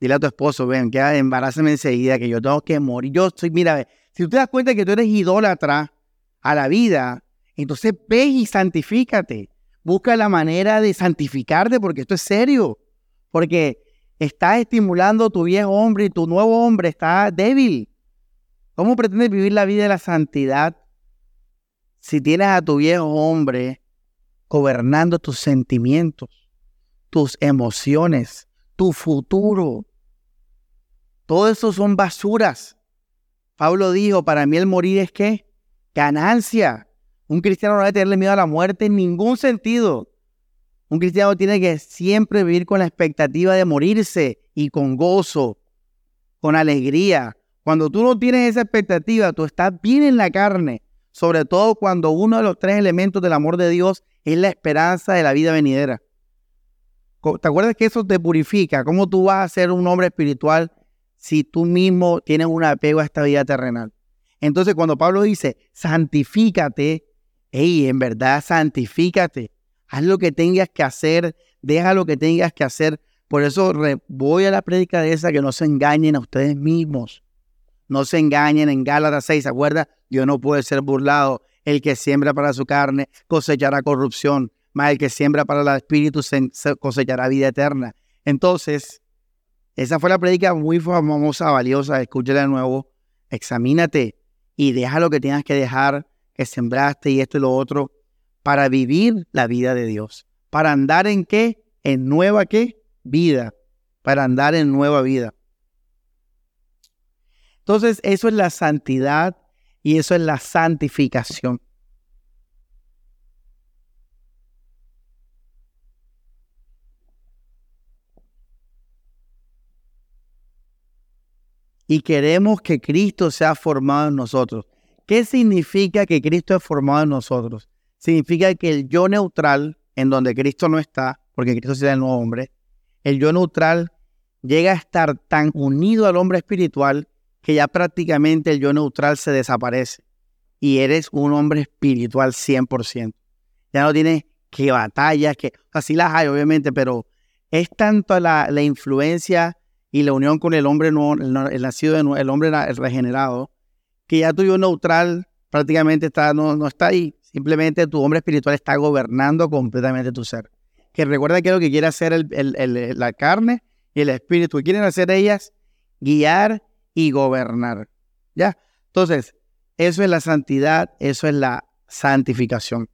Speaker 1: Dile a tu esposo, ven, queda, embarázame enseguida, que yo tengo que morir. Yo estoy, mira, si tú te das cuenta que tú eres idólatra a la vida, entonces ve y santifícate. Busca la manera de santificarte, porque esto es serio. Porque estás estimulando tu viejo hombre y tu nuevo hombre está débil. ¿Cómo pretendes vivir la vida de la santidad si tienes a tu viejo hombre gobernando tus sentimientos, tus emociones, tu futuro? Todo eso son basuras. Pablo dijo, para mí el morir es qué? Ganancia. Un cristiano no debe tenerle miedo a la muerte en ningún sentido. Un cristiano tiene que siempre vivir con la expectativa de morirse y con gozo, con alegría. Cuando tú no tienes esa expectativa, tú estás bien en la carne. Sobre todo cuando uno de los tres elementos del amor de Dios es la esperanza de la vida venidera. ¿Te acuerdas que eso te purifica? ¿Cómo tú vas a ser un hombre espiritual si tú mismo tienes un apego a esta vida terrenal. Entonces, cuando Pablo dice, santifícate, hey, en verdad, santifícate, haz lo que tengas que hacer, deja lo que tengas que hacer. Por eso voy a la prédica de esa, que no se engañen a ustedes mismos. No se engañen en Gálatas 6, ¿se acuerda? Dios no puede ser burlado. El que siembra para su carne cosechará corrupción, más el que siembra para el espíritu cosechará vida eterna. Entonces, esa fue la predica muy famosa, valiosa. Escúchela de nuevo. Examínate y deja lo que tengas que dejar, que sembraste y esto y lo otro, para vivir la vida de Dios. Para andar en qué? En nueva qué? Vida. Para andar en nueva vida. Entonces, eso es la santidad y eso es la santificación. y queremos que Cristo sea formado en nosotros. ¿Qué significa que Cristo es formado en nosotros? Significa que el yo neutral, en donde Cristo no está, porque Cristo es el nuevo hombre, el yo neutral llega a estar tan unido al hombre espiritual que ya prácticamente el yo neutral se desaparece y eres un hombre espiritual 100%. Ya no tienes que batallas, que así las hay obviamente, pero es tanto la, la influencia y la unión con el hombre nuevo, el, nacido de el hombre regenerado, que ya tu yo neutral prácticamente está, no, no está ahí. Simplemente tu hombre espiritual está gobernando completamente tu ser. Que recuerda que lo que quiere hacer el, la carne y el espíritu. Quieren hacer ellas guiar y gobernar. ¿Ya? Entonces, eso es la santidad, eso es la santificación.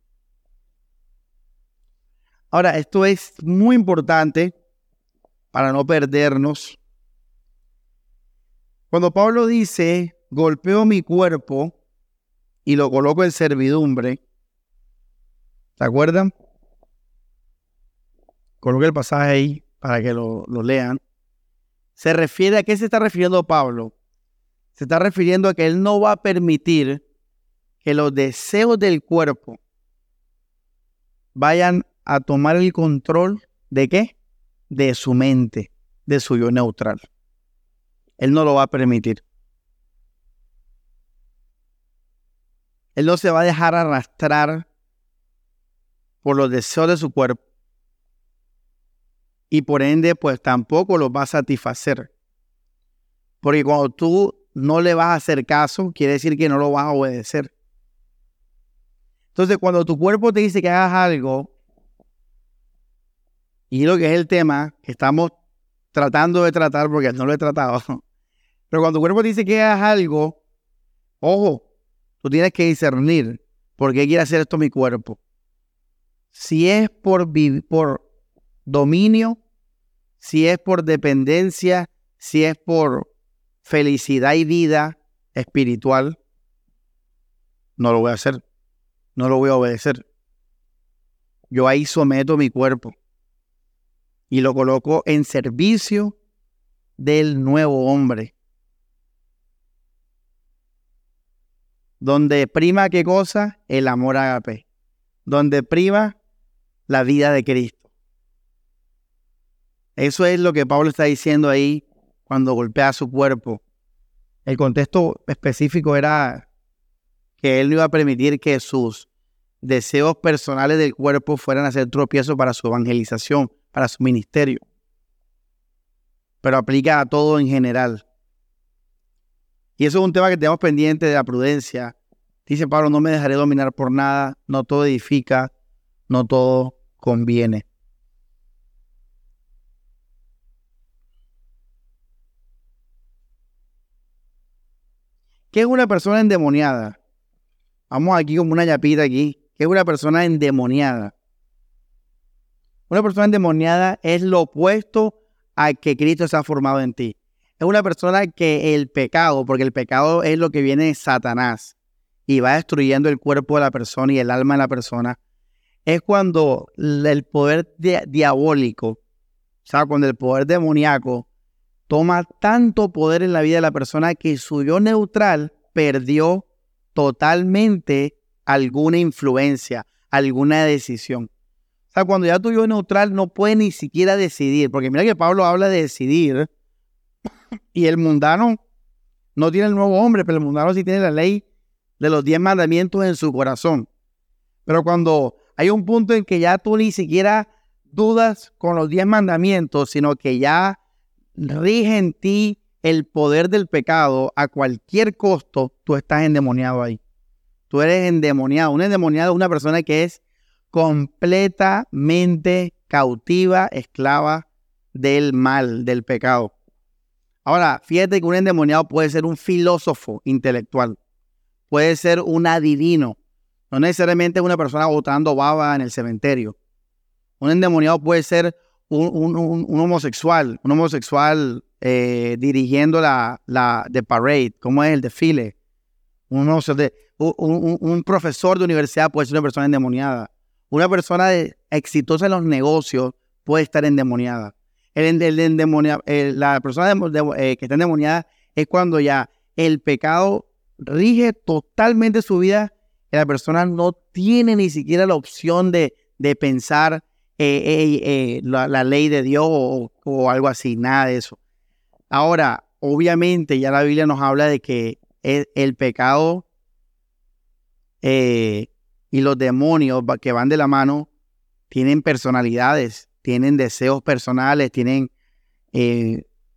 Speaker 1: Ahora, esto es muy importante para no perdernos cuando Pablo dice, golpeo mi cuerpo y lo coloco en servidumbre, ¿se acuerdan? Coloque el pasaje ahí para que lo, lo lean. Se refiere a qué se está refiriendo Pablo. Se está refiriendo a que él no va a permitir que los deseos del cuerpo vayan a tomar el control de qué? De su mente, de su yo neutral. Él no lo va a permitir. Él no se va a dejar arrastrar por los deseos de su cuerpo. Y por ende, pues tampoco los va a satisfacer. Porque cuando tú no le vas a hacer caso, quiere decir que no lo vas a obedecer. Entonces, cuando tu cuerpo te dice que hagas algo, y lo que es el tema que estamos tratando de tratar, porque no lo he tratado, Pero cuando tu cuerpo dice que hagas algo, ojo, tú tienes que discernir por qué quiere hacer esto mi cuerpo. Si es por, por dominio, si es por dependencia, si es por felicidad y vida espiritual, no lo voy a hacer. No lo voy a obedecer. Yo ahí someto mi cuerpo y lo coloco en servicio del nuevo hombre. Donde prima qué cosa? El amor agape. Donde prima la vida de Cristo. Eso es lo que Pablo está diciendo ahí cuando golpea su cuerpo. El contexto específico era que él no iba a permitir que sus deseos personales del cuerpo fueran a ser tropiezo para su evangelización, para su ministerio. Pero aplica a todo en general. Y eso es un tema que tenemos pendiente de la prudencia. Dice Pablo, no me dejaré dominar por nada, no todo edifica, no todo conviene. ¿Qué es una persona endemoniada? Vamos aquí como una yapita aquí. ¿Qué es una persona endemoniada? Una persona endemoniada es lo opuesto a que Cristo se ha formado en ti. Es una persona que el pecado, porque el pecado es lo que viene de Satanás y va destruyendo el cuerpo de la persona y el alma de la persona, es cuando el poder diabólico, o sea, cuando el poder demoníaco toma tanto poder en la vida de la persona que su yo neutral perdió totalmente alguna influencia, alguna decisión. O sea, cuando ya tu yo neutral no puede ni siquiera decidir, porque mira que Pablo habla de decidir y el mundano no tiene el nuevo hombre, pero el mundano sí tiene la ley de los diez mandamientos en su corazón. Pero cuando hay un punto en que ya tú ni siquiera dudas con los diez mandamientos, sino que ya rige en ti el poder del pecado a cualquier costo, tú estás endemoniado ahí. Tú eres endemoniado. Un endemoniado es una persona que es completamente cautiva, esclava del mal, del pecado. Ahora, fíjate que un endemoniado puede ser un filósofo intelectual, puede ser un adivino, no necesariamente una persona botando baba en el cementerio. Un endemoniado puede ser un, homosexual, un homosexual eh, dirigiendo la, la the parade, como es el desfile. Un, un, profesor de universidad puede ser una persona endemoniada. Una persona exitosa en los negocios puede estar endemoniada. El, el, la persona eh, que está endemoniada es cuando ya el pecado rige totalmente su vida y la persona no tiene ni siquiera la opción de, de pensar eh, eh, la, ley de Dios o, algo así, nada de eso. Ahora, obviamente ya la Biblia nos habla de que el, pecado eh, y los demonios que van de la mano tienen personalidades, tienen deseos personales, tienen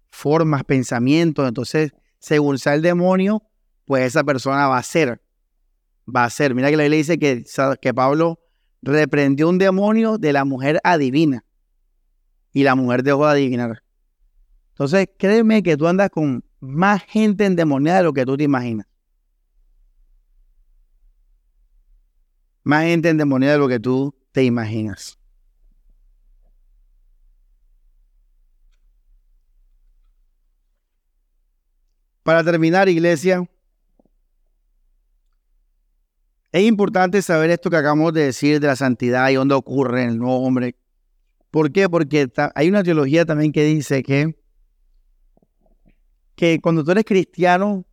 Speaker 1: formas, pensamientos. Entonces, según sea el demonio, pues esa persona va a ser. Va a ser. Mira que la Biblia dice que, que Pablo reprendió un demonio de la mujer adivina. Y la mujer dejó de adivinar. Entonces, créeme que tú andas con más gente endemoniada de lo que tú te imaginas. Más gente endemoniada de lo que tú te imaginas. Para terminar, iglesia, es importante saber esto que acabamos de decir de la santidad y dónde ocurre en el nuevo hombre. ¿Por qué? Porque hay una teología también que dice que, que cuando tú eres cristiano,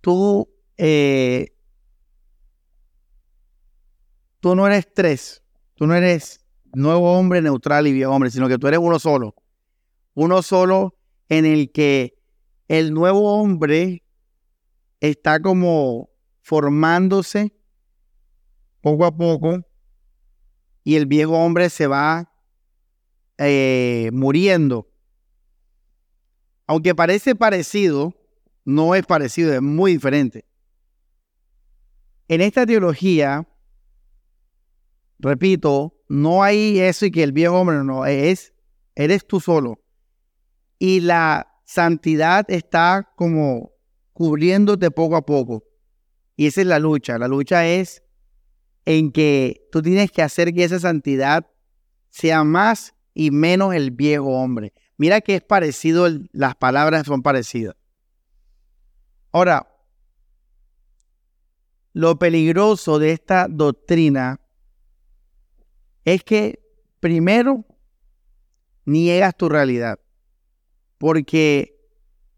Speaker 1: tú, eh, tú no eres tres, tú no eres nuevo hombre, neutral y viejo hombre, sino que tú eres uno solo. Uno solo en el que el nuevo hombre está como formándose poco a poco y el viejo hombre se va eh, muriendo. Aunque parece parecido, no es parecido, es muy diferente. En esta teología, repito, no hay eso y que el viejo hombre no, es, eres tú solo. Y la santidad está como cubriéndote poco a poco. Y esa es la lucha. La lucha es en que tú tienes que hacer que esa santidad sea más y menos el viejo hombre. Mira que es parecido, las palabras son parecidas. Ahora, lo peligroso de esta doctrina es que primero niegas tu realidad, porque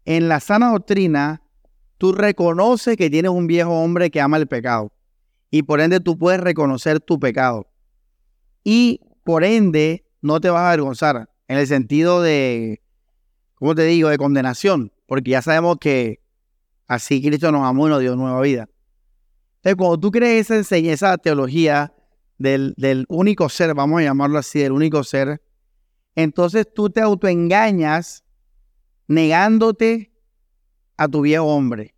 Speaker 1: en la sana doctrina tú reconoces que tienes un viejo hombre que ama el pecado y por ende tú puedes reconocer tu pecado y por ende no te vas a avergonzar en el sentido de, ¿cómo te digo?, de condenación, porque ya sabemos que así Cristo nos amó y nos dio nueva vida. Entonces, cuando tú crees esa, esa teología del, del único ser, vamos a llamarlo así, del único ser, entonces tú te autoengañas negándote a tu viejo hombre.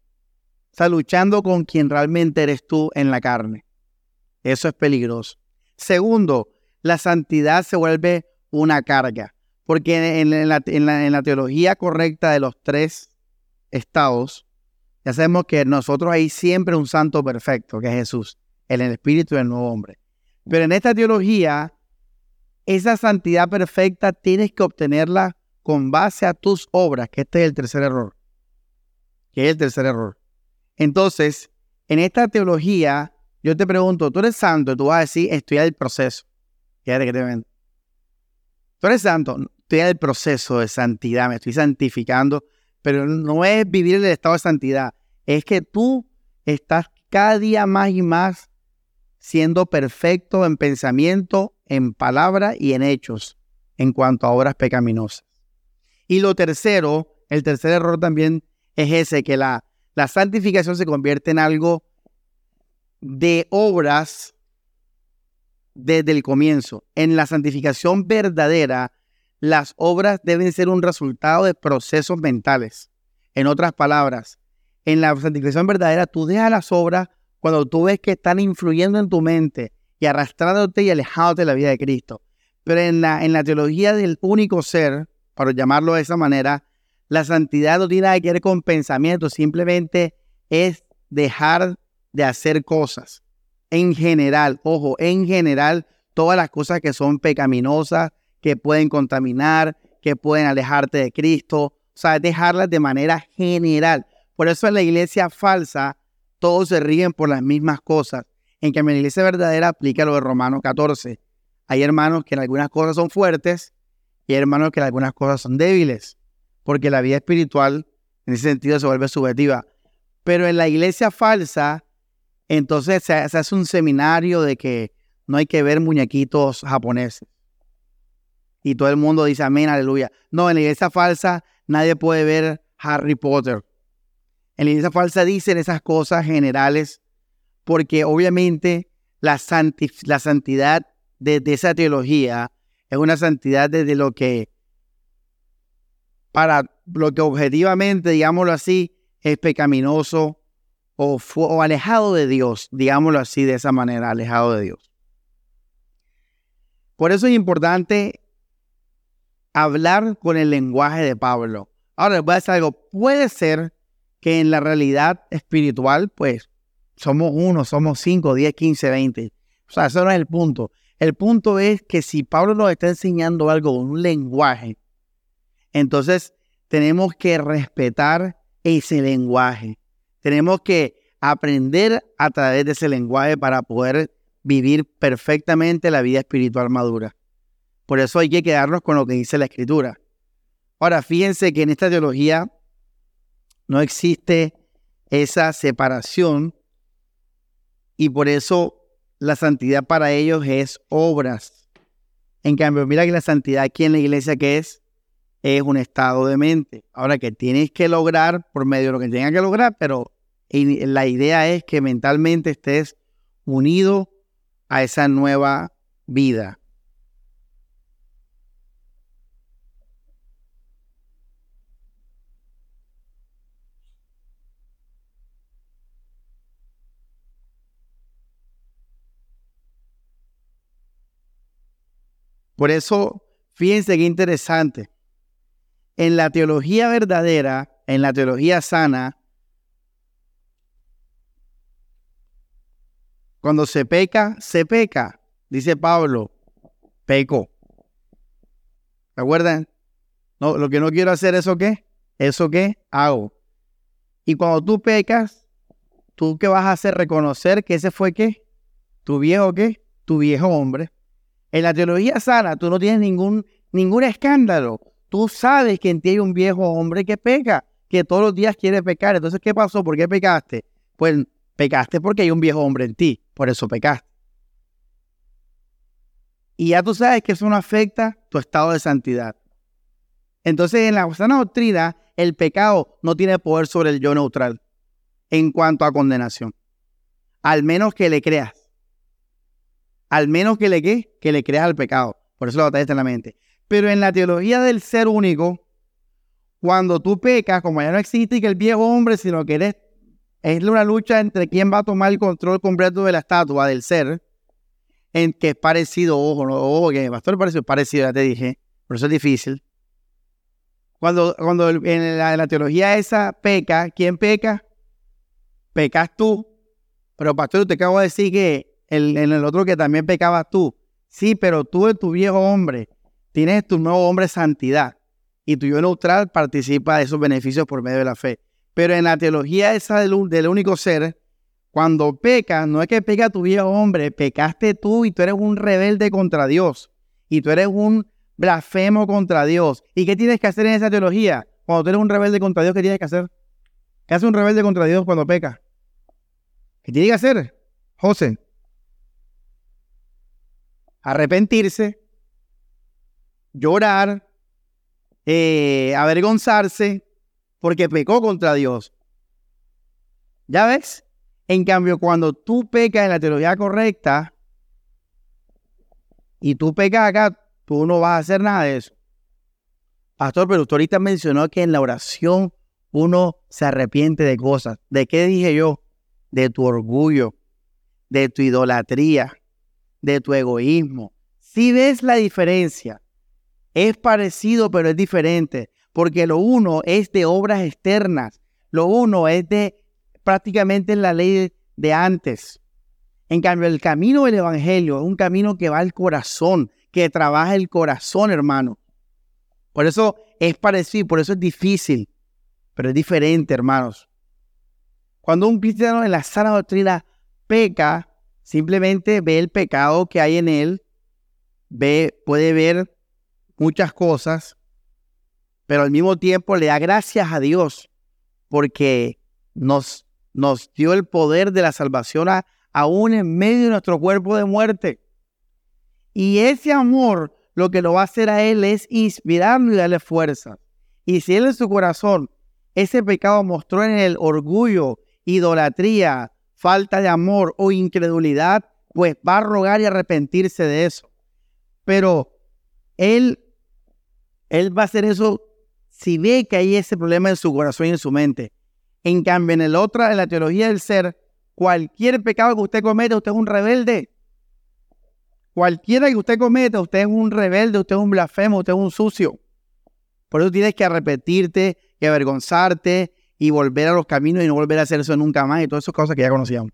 Speaker 1: O sea, luchando con quien realmente eres tú en la carne. Eso es peligroso. Segundo, la santidad se vuelve una carga. Porque en, la, en la teología correcta de los tres estados, ya sabemos que nosotros hay siempre un santo perfecto, que es Jesús, el espíritu del nuevo hombre. Pero en esta teología, esa santidad perfecta tienes que obtenerla con base a tus obras, que este es el tercer error. Que es el tercer error. Entonces, en esta teología, yo te pregunto, tú eres santo, tú vas a decir, en el proceso. Fíjate que te ven. Tú eres santo, en el proceso de santidad, me estoy santificando, pero no es vivir el estado de santidad, es que tú estás cada día más y más siendo perfecto en pensamiento, en palabra y en hechos en cuanto a obras pecaminosas. Y lo tercero, el tercer error también es ese, que la, la santificación se convierte en algo de obras desde el comienzo. En la santificación verdadera, las obras deben ser un resultado de procesos mentales. En otras palabras, en la santificación verdadera, tú dejas las obras cuando tú ves que están influyendo en tu mente y arrastrándote y alejándote de la vida de Cristo. Pero en la, en la teología del único ser, para llamarlo de esa manera, la santidad no tiene nada que ver con pensamiento, simplemente es dejar de hacer cosas. En general, ojo, en general, todas las cosas que son pecaminosas, que pueden contaminar, que pueden alejarte de Cristo. O sea, dejarlas de manera general. Por eso en la iglesia falsa todos se ríen por las mismas cosas. En que en la iglesia verdadera aplica lo de Romanos 14. Hay hermanos que en algunas cosas son fuertes y hay hermanos que en algunas cosas son débiles. Porque la vida espiritual en ese sentido se vuelve subjetiva. Pero en la iglesia falsa, entonces se, hace un seminario de que no hay que ver muñequitos japoneses y todo el mundo dice amén, aleluya. No, en la iglesia falsa nadie puede ver Harry Potter. En la iglesia falsa dicen esas cosas generales porque obviamente la, la santidad de, esa teología es una santidad desde lo que, para lo que objetivamente, digámoslo así, es pecaminoso o, o alejado de Dios, digámoslo así de esa manera, alejado de Dios. Por eso es importante hablar con el lenguaje de Pablo. Ahora les voy a decir algo. Puede ser que en la realidad espiritual, pues, somos uno, somos cinco, diez, quince, veinte. O sea, eso no es el punto. El punto es que si Pablo nos está enseñando algo, un lenguaje, entonces tenemos que respetar ese lenguaje. Tenemos que aprender a través de ese lenguaje para poder vivir perfectamente la vida espiritual madura. Por eso hay que quedarnos con lo que dice la escritura. Ahora, fíjense que en esta teología no existe esa separación y por eso la santidad para ellos es obras. En cambio, mira que la santidad aquí en la iglesia que es, es un estado de mente. Ahora que tienes que lograr por medio de lo que tengas que lograr, pero la idea es que mentalmente estés unido a esa nueva vida. Por eso, fíjense qué interesante. En la teología verdadera, en la teología sana, cuando se peca, se peca. Dice Pablo, peco. ¿Se acuerdan? No, lo que no quiero hacer, ¿eso qué? ¿Eso qué? Hago. Y cuando tú pecas, ¿tú qué vas a hacer? Reconocer que ese fue qué? Tu viejo qué? Tu viejo hombre. En la teología sana, tú no tienes ningún, ningún escándalo. Tú sabes que en ti hay un viejo hombre que peca, que todos los días quiere pecar. Entonces, ¿qué pasó? ¿Por qué pecaste? Pues pecaste porque hay un viejo hombre en ti. Por eso pecaste. Y ya tú sabes que eso no afecta tu estado de santidad. Entonces, en la sana doctrina, el pecado no tiene poder sobre el yo neutral en cuanto a condenación. Al menos que le creas. Al menos que le, que le creas al pecado. Por eso lo está en la mente. Pero en la teología del ser único, cuando tú pecas, como ya no existe que el viejo hombre, sino que eres, es una lucha entre quién va a tomar el control completo de la estatua, del ser, en que es parecido, ojo, no, ojo, que pastor parecido, parecido, ya te dije, por eso es difícil. Cuando, cuando en la, teología esa peca, ¿quién peca? Pecas tú. Pero pastor, te acabo de decir que en el otro que también pecabas tú. Sí, pero tú tu viejo hombre tienes tu nuevo hombre santidad y tu yo neutral participa de esos beneficios por medio de la fe. Pero en la teología esa del, único ser, cuando pecas, no es que peca tu viejo hombre, pecaste tú y tú eres un rebelde contra Dios. Y tú eres un blasfemo contra Dios. ¿Y qué tienes que hacer en esa teología? Cuando tú eres un rebelde contra Dios, ¿qué tienes que hacer? ¿Qué hace un rebelde contra Dios cuando peca? ¿Qué tiene que hacer? José, arrepentirse, llorar, eh, avergonzarse, porque pecó contra Dios. ¿Ya ves? En cambio, cuando tú pecas en la teología correcta y tú pecas acá, tú no vas a hacer nada de eso. Pastor, pero usted ahorita mencionó que en la oración uno se arrepiente de cosas. ¿De qué dije yo? De tu orgullo, de tu idolatría, de tu egoísmo. Si ves la diferencia, es parecido pero es diferente, porque lo uno es de obras externas, lo uno es de prácticamente la ley de antes. En cambio, el camino del Evangelio es un camino que va al corazón, que trabaja el corazón, hermano. Por eso es parecido, por eso es difícil, pero es diferente, hermanos. Cuando un cristiano en la sana doctrina peca, Simplemente ve el pecado que hay en él, ve, puede ver muchas cosas, pero al mismo tiempo le da gracias a Dios porque nos, nos dio el poder de la salvación aún en medio de nuestro cuerpo de muerte. Y ese amor lo que lo va a hacer a él es inspirarlo y darle fuerza. Y si él en su corazón ese pecado mostró en el orgullo, idolatría, falta de amor o incredulidad, pues va a rogar y arrepentirse de eso. Pero él, él va a hacer eso si ve que hay ese problema en su corazón y en su mente. En cambio, en el otro, en la teología del ser, cualquier pecado que usted cometa, usted es un rebelde. Cualquiera que usted cometa, usted es un rebelde, usted es un blasfemo, usted es un sucio. Por eso tienes que arrepentirte y avergonzarte y volver a los caminos y no volver a hacer eso nunca más y todas esas cosas que ya conocíamos.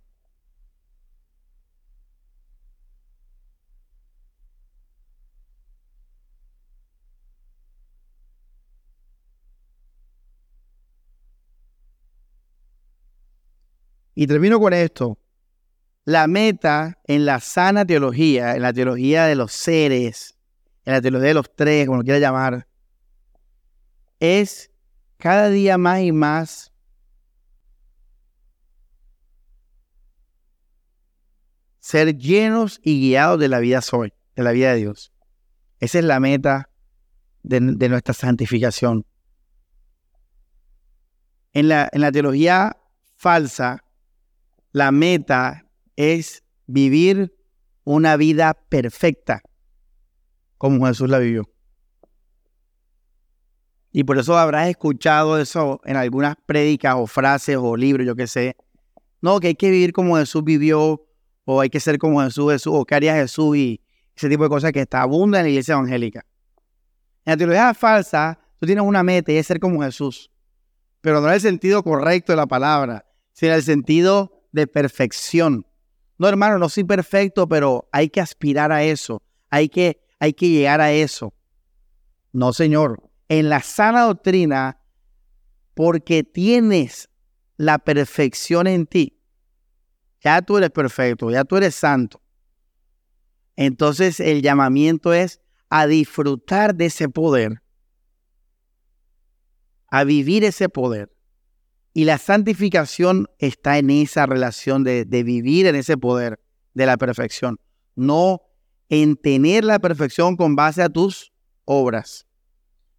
Speaker 1: Y termino con esto. La meta en la sana teología, en la teología de los seres, en la teología de los tres, como lo quiera llamar, es cada día más y más ser llenos y guiados de la vida soy, de la vida de Dios. Esa es la meta de, nuestra santificación. En la, en la teología falsa, la meta es vivir una vida perfecta, como Jesús la vivió. Y por eso habrás escuchado eso en algunas prédicas o frases o libros, yo qué sé. No, que hay que vivir como Jesús vivió, o hay que ser como Jesús, Jesús, o qué haría Jesús y ese tipo de cosas que está abunda en la iglesia evangélica. En la teología falsa, tú tienes una meta y es ser como Jesús. Pero no en el sentido correcto de la palabra, sino en el sentido de perfección. No, hermano, no soy perfecto, pero hay que aspirar a eso. Hay que, hay que llegar a eso. No, Señor. En la sana doctrina, porque tienes la perfección en ti, ya tú eres perfecto, ya tú eres santo. Entonces el llamamiento es a disfrutar de ese poder, a vivir ese poder. Y la santificación está en esa relación de, vivir en ese poder de la perfección, no en tener la perfección con base a tus obras.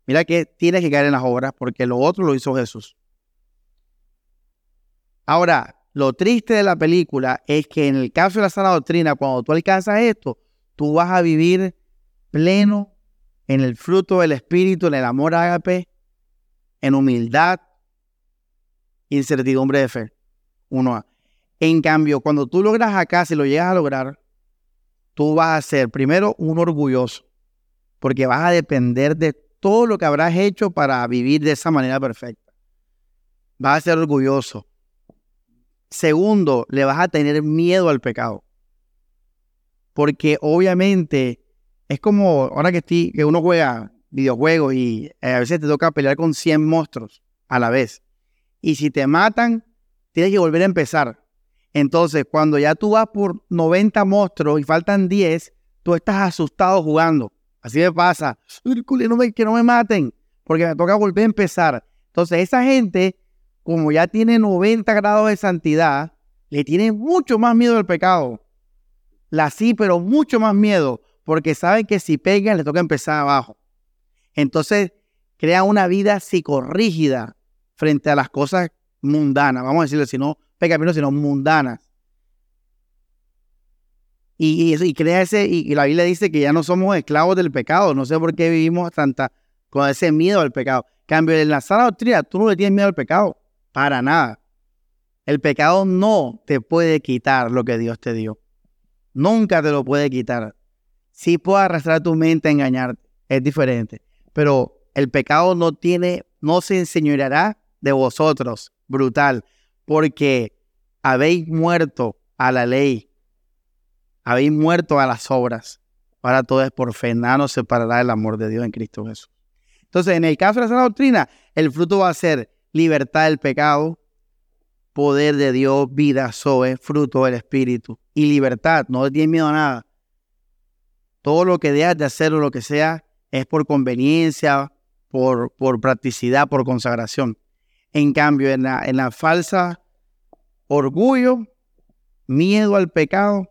Speaker 1: Mira que tienes que caer en las obras porque lo otro lo hizo Jesús. Ahora, lo triste de la película es que en el caso de la sana doctrina, cuando tú alcanzas esto, tú vas a vivir pleno en el fruto del Espíritu, en el amor ágape, en humildad, incertidumbre de fe. Uno a. En cambio, cuando tú logras acá, si lo llegas a lograr, tú vas a ser primero un orgulloso, porque vas a depender de todo lo que habrás hecho para vivir de esa manera perfecta. Vas a ser orgulloso. Segundo, le vas a tener miedo al pecado. Porque obviamente es como ahora que, estoy, que uno juega videojuegos y eh, a veces te toca pelear con 100 monstruos a la vez. Y si te matan, tienes que volver a empezar. Entonces, cuando ya tú vas por 90 monstruos y faltan 10, tú estás asustado jugando. Así me pasa. No me, que no me maten, porque me toca volver a empezar. Entonces, esa gente, como ya tiene 90 grados de santidad, le tiene mucho más miedo al pecado. La sí, pero mucho más miedo, porque saben que si pegan, le toca empezar abajo. Entonces, crea una vida psicorrígida frente a las cosas mundanas, vamos a decirlo, si no pecaminos, sino mundanas. Y, y, crea ese, y, la Biblia dice que ya no somos esclavos del pecado. No sé por qué vivimos tanta, con ese miedo al pecado. Cambio, en la sana doctrina, tú no le tienes miedo al pecado. Para nada. El pecado no te puede quitar lo que Dios te dio. Nunca te lo puede quitar. Sí puede arrastrar tu mente a engañarte. Es diferente. Pero el pecado no tiene, no se enseñoreará de vosotros. Brutal. Porque habéis muerto a la ley habéis muerto a las obras. Ahora todo es por fe. Nada nos separará del amor de Dios en Cristo Jesús. Entonces, en el caso de la doctrina, el fruto va a ser libertad del pecado, poder de Dios, vida, soe, fruto del Espíritu y libertad. No tienes miedo a nada. Todo lo que dejas de hacer o lo que sea es por conveniencia, por, por practicidad, por consagración. En cambio, en la, en la falsa orgullo, miedo al pecado,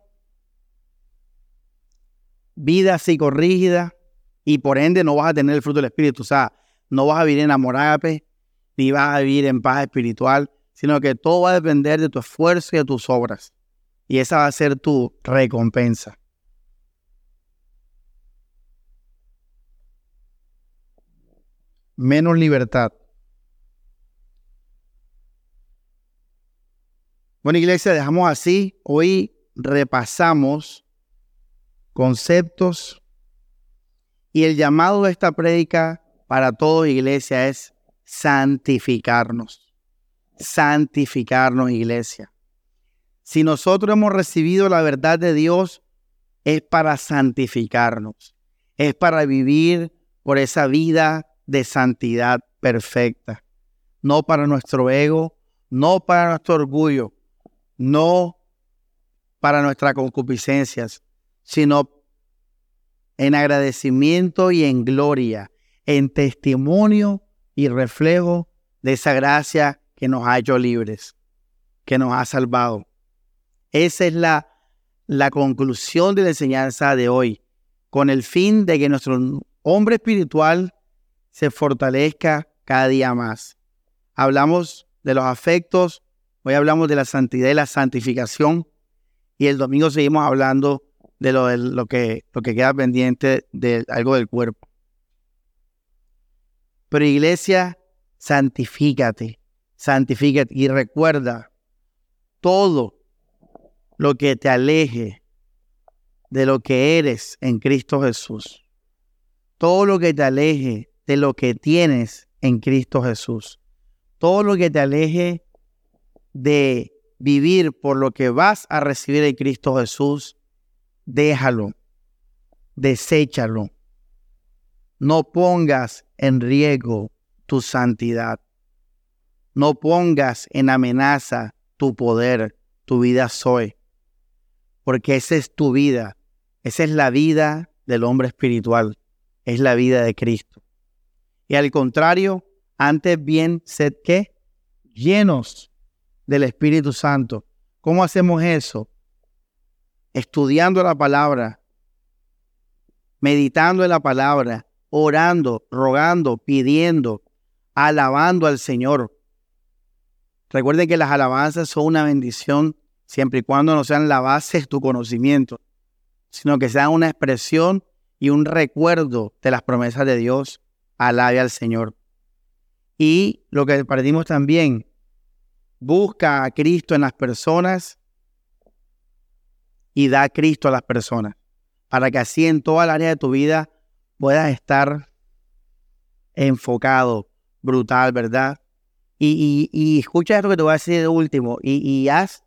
Speaker 1: vida psicorrígida y por ende no vas a tener el fruto del Espíritu. O sea, no vas a vivir en ni vas a vivir en paz espiritual, sino que todo va a depender de tu esfuerzo y de tus obras. Y esa va a ser tu recompensa. Menos libertad. Bueno, iglesia, dejamos así. Hoy repasamos conceptos. Y el llamado de esta prédica para toda iglesia es santificarnos. Santificarnos, iglesia. Si nosotros hemos recibido la verdad de Dios, es para santificarnos. Es para vivir por esa vida de santidad perfecta. No para nuestro ego, no para nuestro orgullo, no para nuestras concupiscencias, sino en agradecimiento y en gloria, en testimonio y reflejo de esa gracia que nos ha hecho libres, que nos ha salvado. Esa es la, la conclusión de la enseñanza de hoy, con el fin de que nuestro hombre espiritual se fortalezca cada día más. Hablamos de los afectos, hoy hablamos de la santidad y la santificación, y el domingo seguimos hablando de lo, que, que queda pendiente de algo del cuerpo. Pero iglesia, santifícate, santifícate y recuerda todo lo que te aleje de lo que eres en Cristo Jesús. Todo lo que te aleje de lo que tienes en Cristo Jesús. Todo lo que te aleje de vivir por lo que vas a recibir en Cristo Jesús, déjalo, deséchalo. No pongas en riesgo tu santidad. No pongas en amenaza tu poder, tu vida soy. Porque esa es tu vida. Esa es la vida del hombre espiritual. Es la vida de Cristo. Y al contrario, antes bien, sed que llenos del Espíritu Santo. ¿Cómo hacemos eso? Estudiando la palabra, meditando en la palabra, orando, rogando, pidiendo, alabando al Señor. Recuerden que las alabanzas son una bendición siempre y cuando no sean la base de tu conocimiento, sino que sean una expresión y un recuerdo de las promesas de Dios. Alabe al Señor. Y lo que partimos también, busca a Cristo en las personas y da a Cristo a las personas, para que así en toda el área de tu vida puedas estar enfocado, brutal, ¿verdad? Y, escucha esto que te voy a decir de último, y, y haz,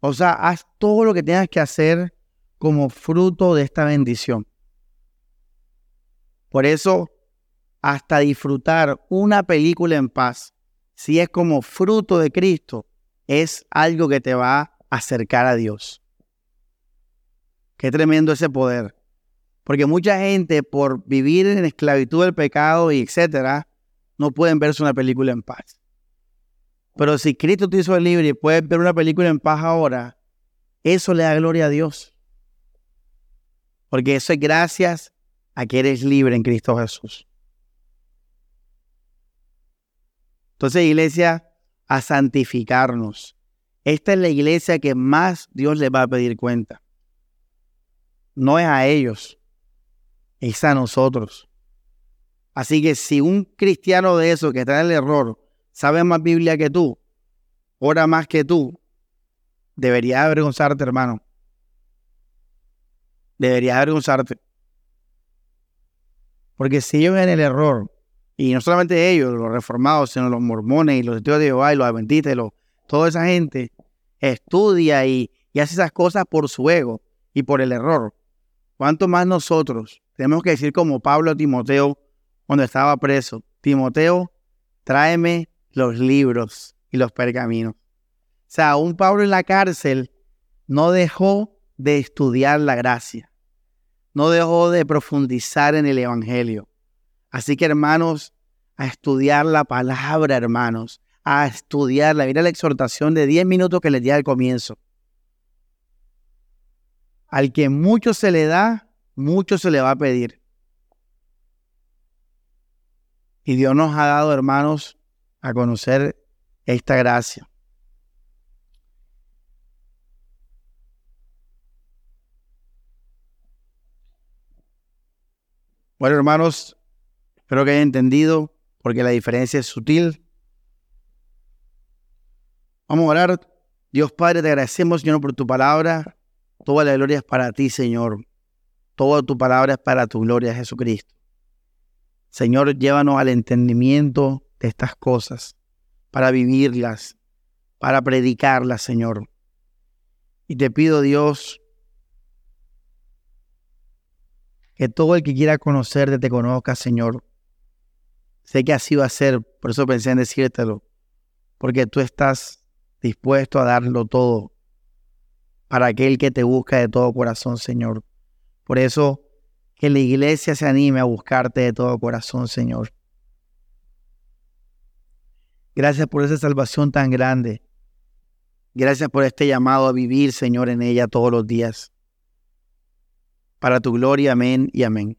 Speaker 1: o sea, haz todo lo que tengas que hacer como fruto de esta bendición. Por eso, hasta disfrutar una película en paz, si es como fruto de Cristo, es algo que te va a acercar a Dios. Qué tremendo ese poder. Porque mucha gente, por vivir en esclavitud del pecado y etcétera, no pueden verse una película en paz. Pero si Cristo te hizo libre y puedes ver una película en paz ahora, eso le da gloria a Dios. Porque eso es gracias a que eres libre en Cristo Jesús. Entonces, iglesia, a santificarnos. Esta es la iglesia que más Dios le va a pedir cuenta. No es a ellos, es a nosotros. Así que si un cristiano de eso que está en el error sabe más Biblia que tú, ora más que tú, debería avergonzarte, hermano. Debería avergonzarte. Porque si ellos en el error y no solamente ellos, los reformados, sino los mormones y los testigos de Jehová y los adventistas, toda esa gente estudia y, y hace esas cosas por su ego y por el error. ¿Cuánto más nosotros tenemos que decir como Pablo a Timoteo cuando estaba preso? Timoteo, tráeme los libros y los pergaminos. O sea, un Pablo en la cárcel no dejó de estudiar la gracia, no dejó de profundizar en el Evangelio. Así que hermanos, a estudiar la palabra, hermanos, a estudiarla. Mira la exhortación de 10 minutos que les di al comienzo. Al que mucho se le da, mucho se le va a pedir. Y Dios nos ha dado, hermanos, a conocer esta gracia. Bueno, hermanos, Espero que hayan entendido, porque la diferencia es sutil. Vamos a orar. Dios Padre, te agradecemos, Señor, por tu palabra. Toda la gloria es para ti, Señor. Toda tu palabra es para tu gloria, Jesucristo. Señor, llévanos al entendimiento de estas cosas, para vivirlas, para predicarlas, Señor. Y te pido, Dios, que todo el que quiera conocerte te conozca, Señor. Sé que así va a ser, por eso pensé en decírtelo, porque tú estás dispuesto a darlo todo para aquel que te busca de todo corazón, Señor. Por eso, que la iglesia se anime a buscarte de todo corazón, Señor. Gracias por esa salvación tan grande. Gracias por este llamado a vivir, Señor, en ella todos los días. Para tu gloria, amén y amén.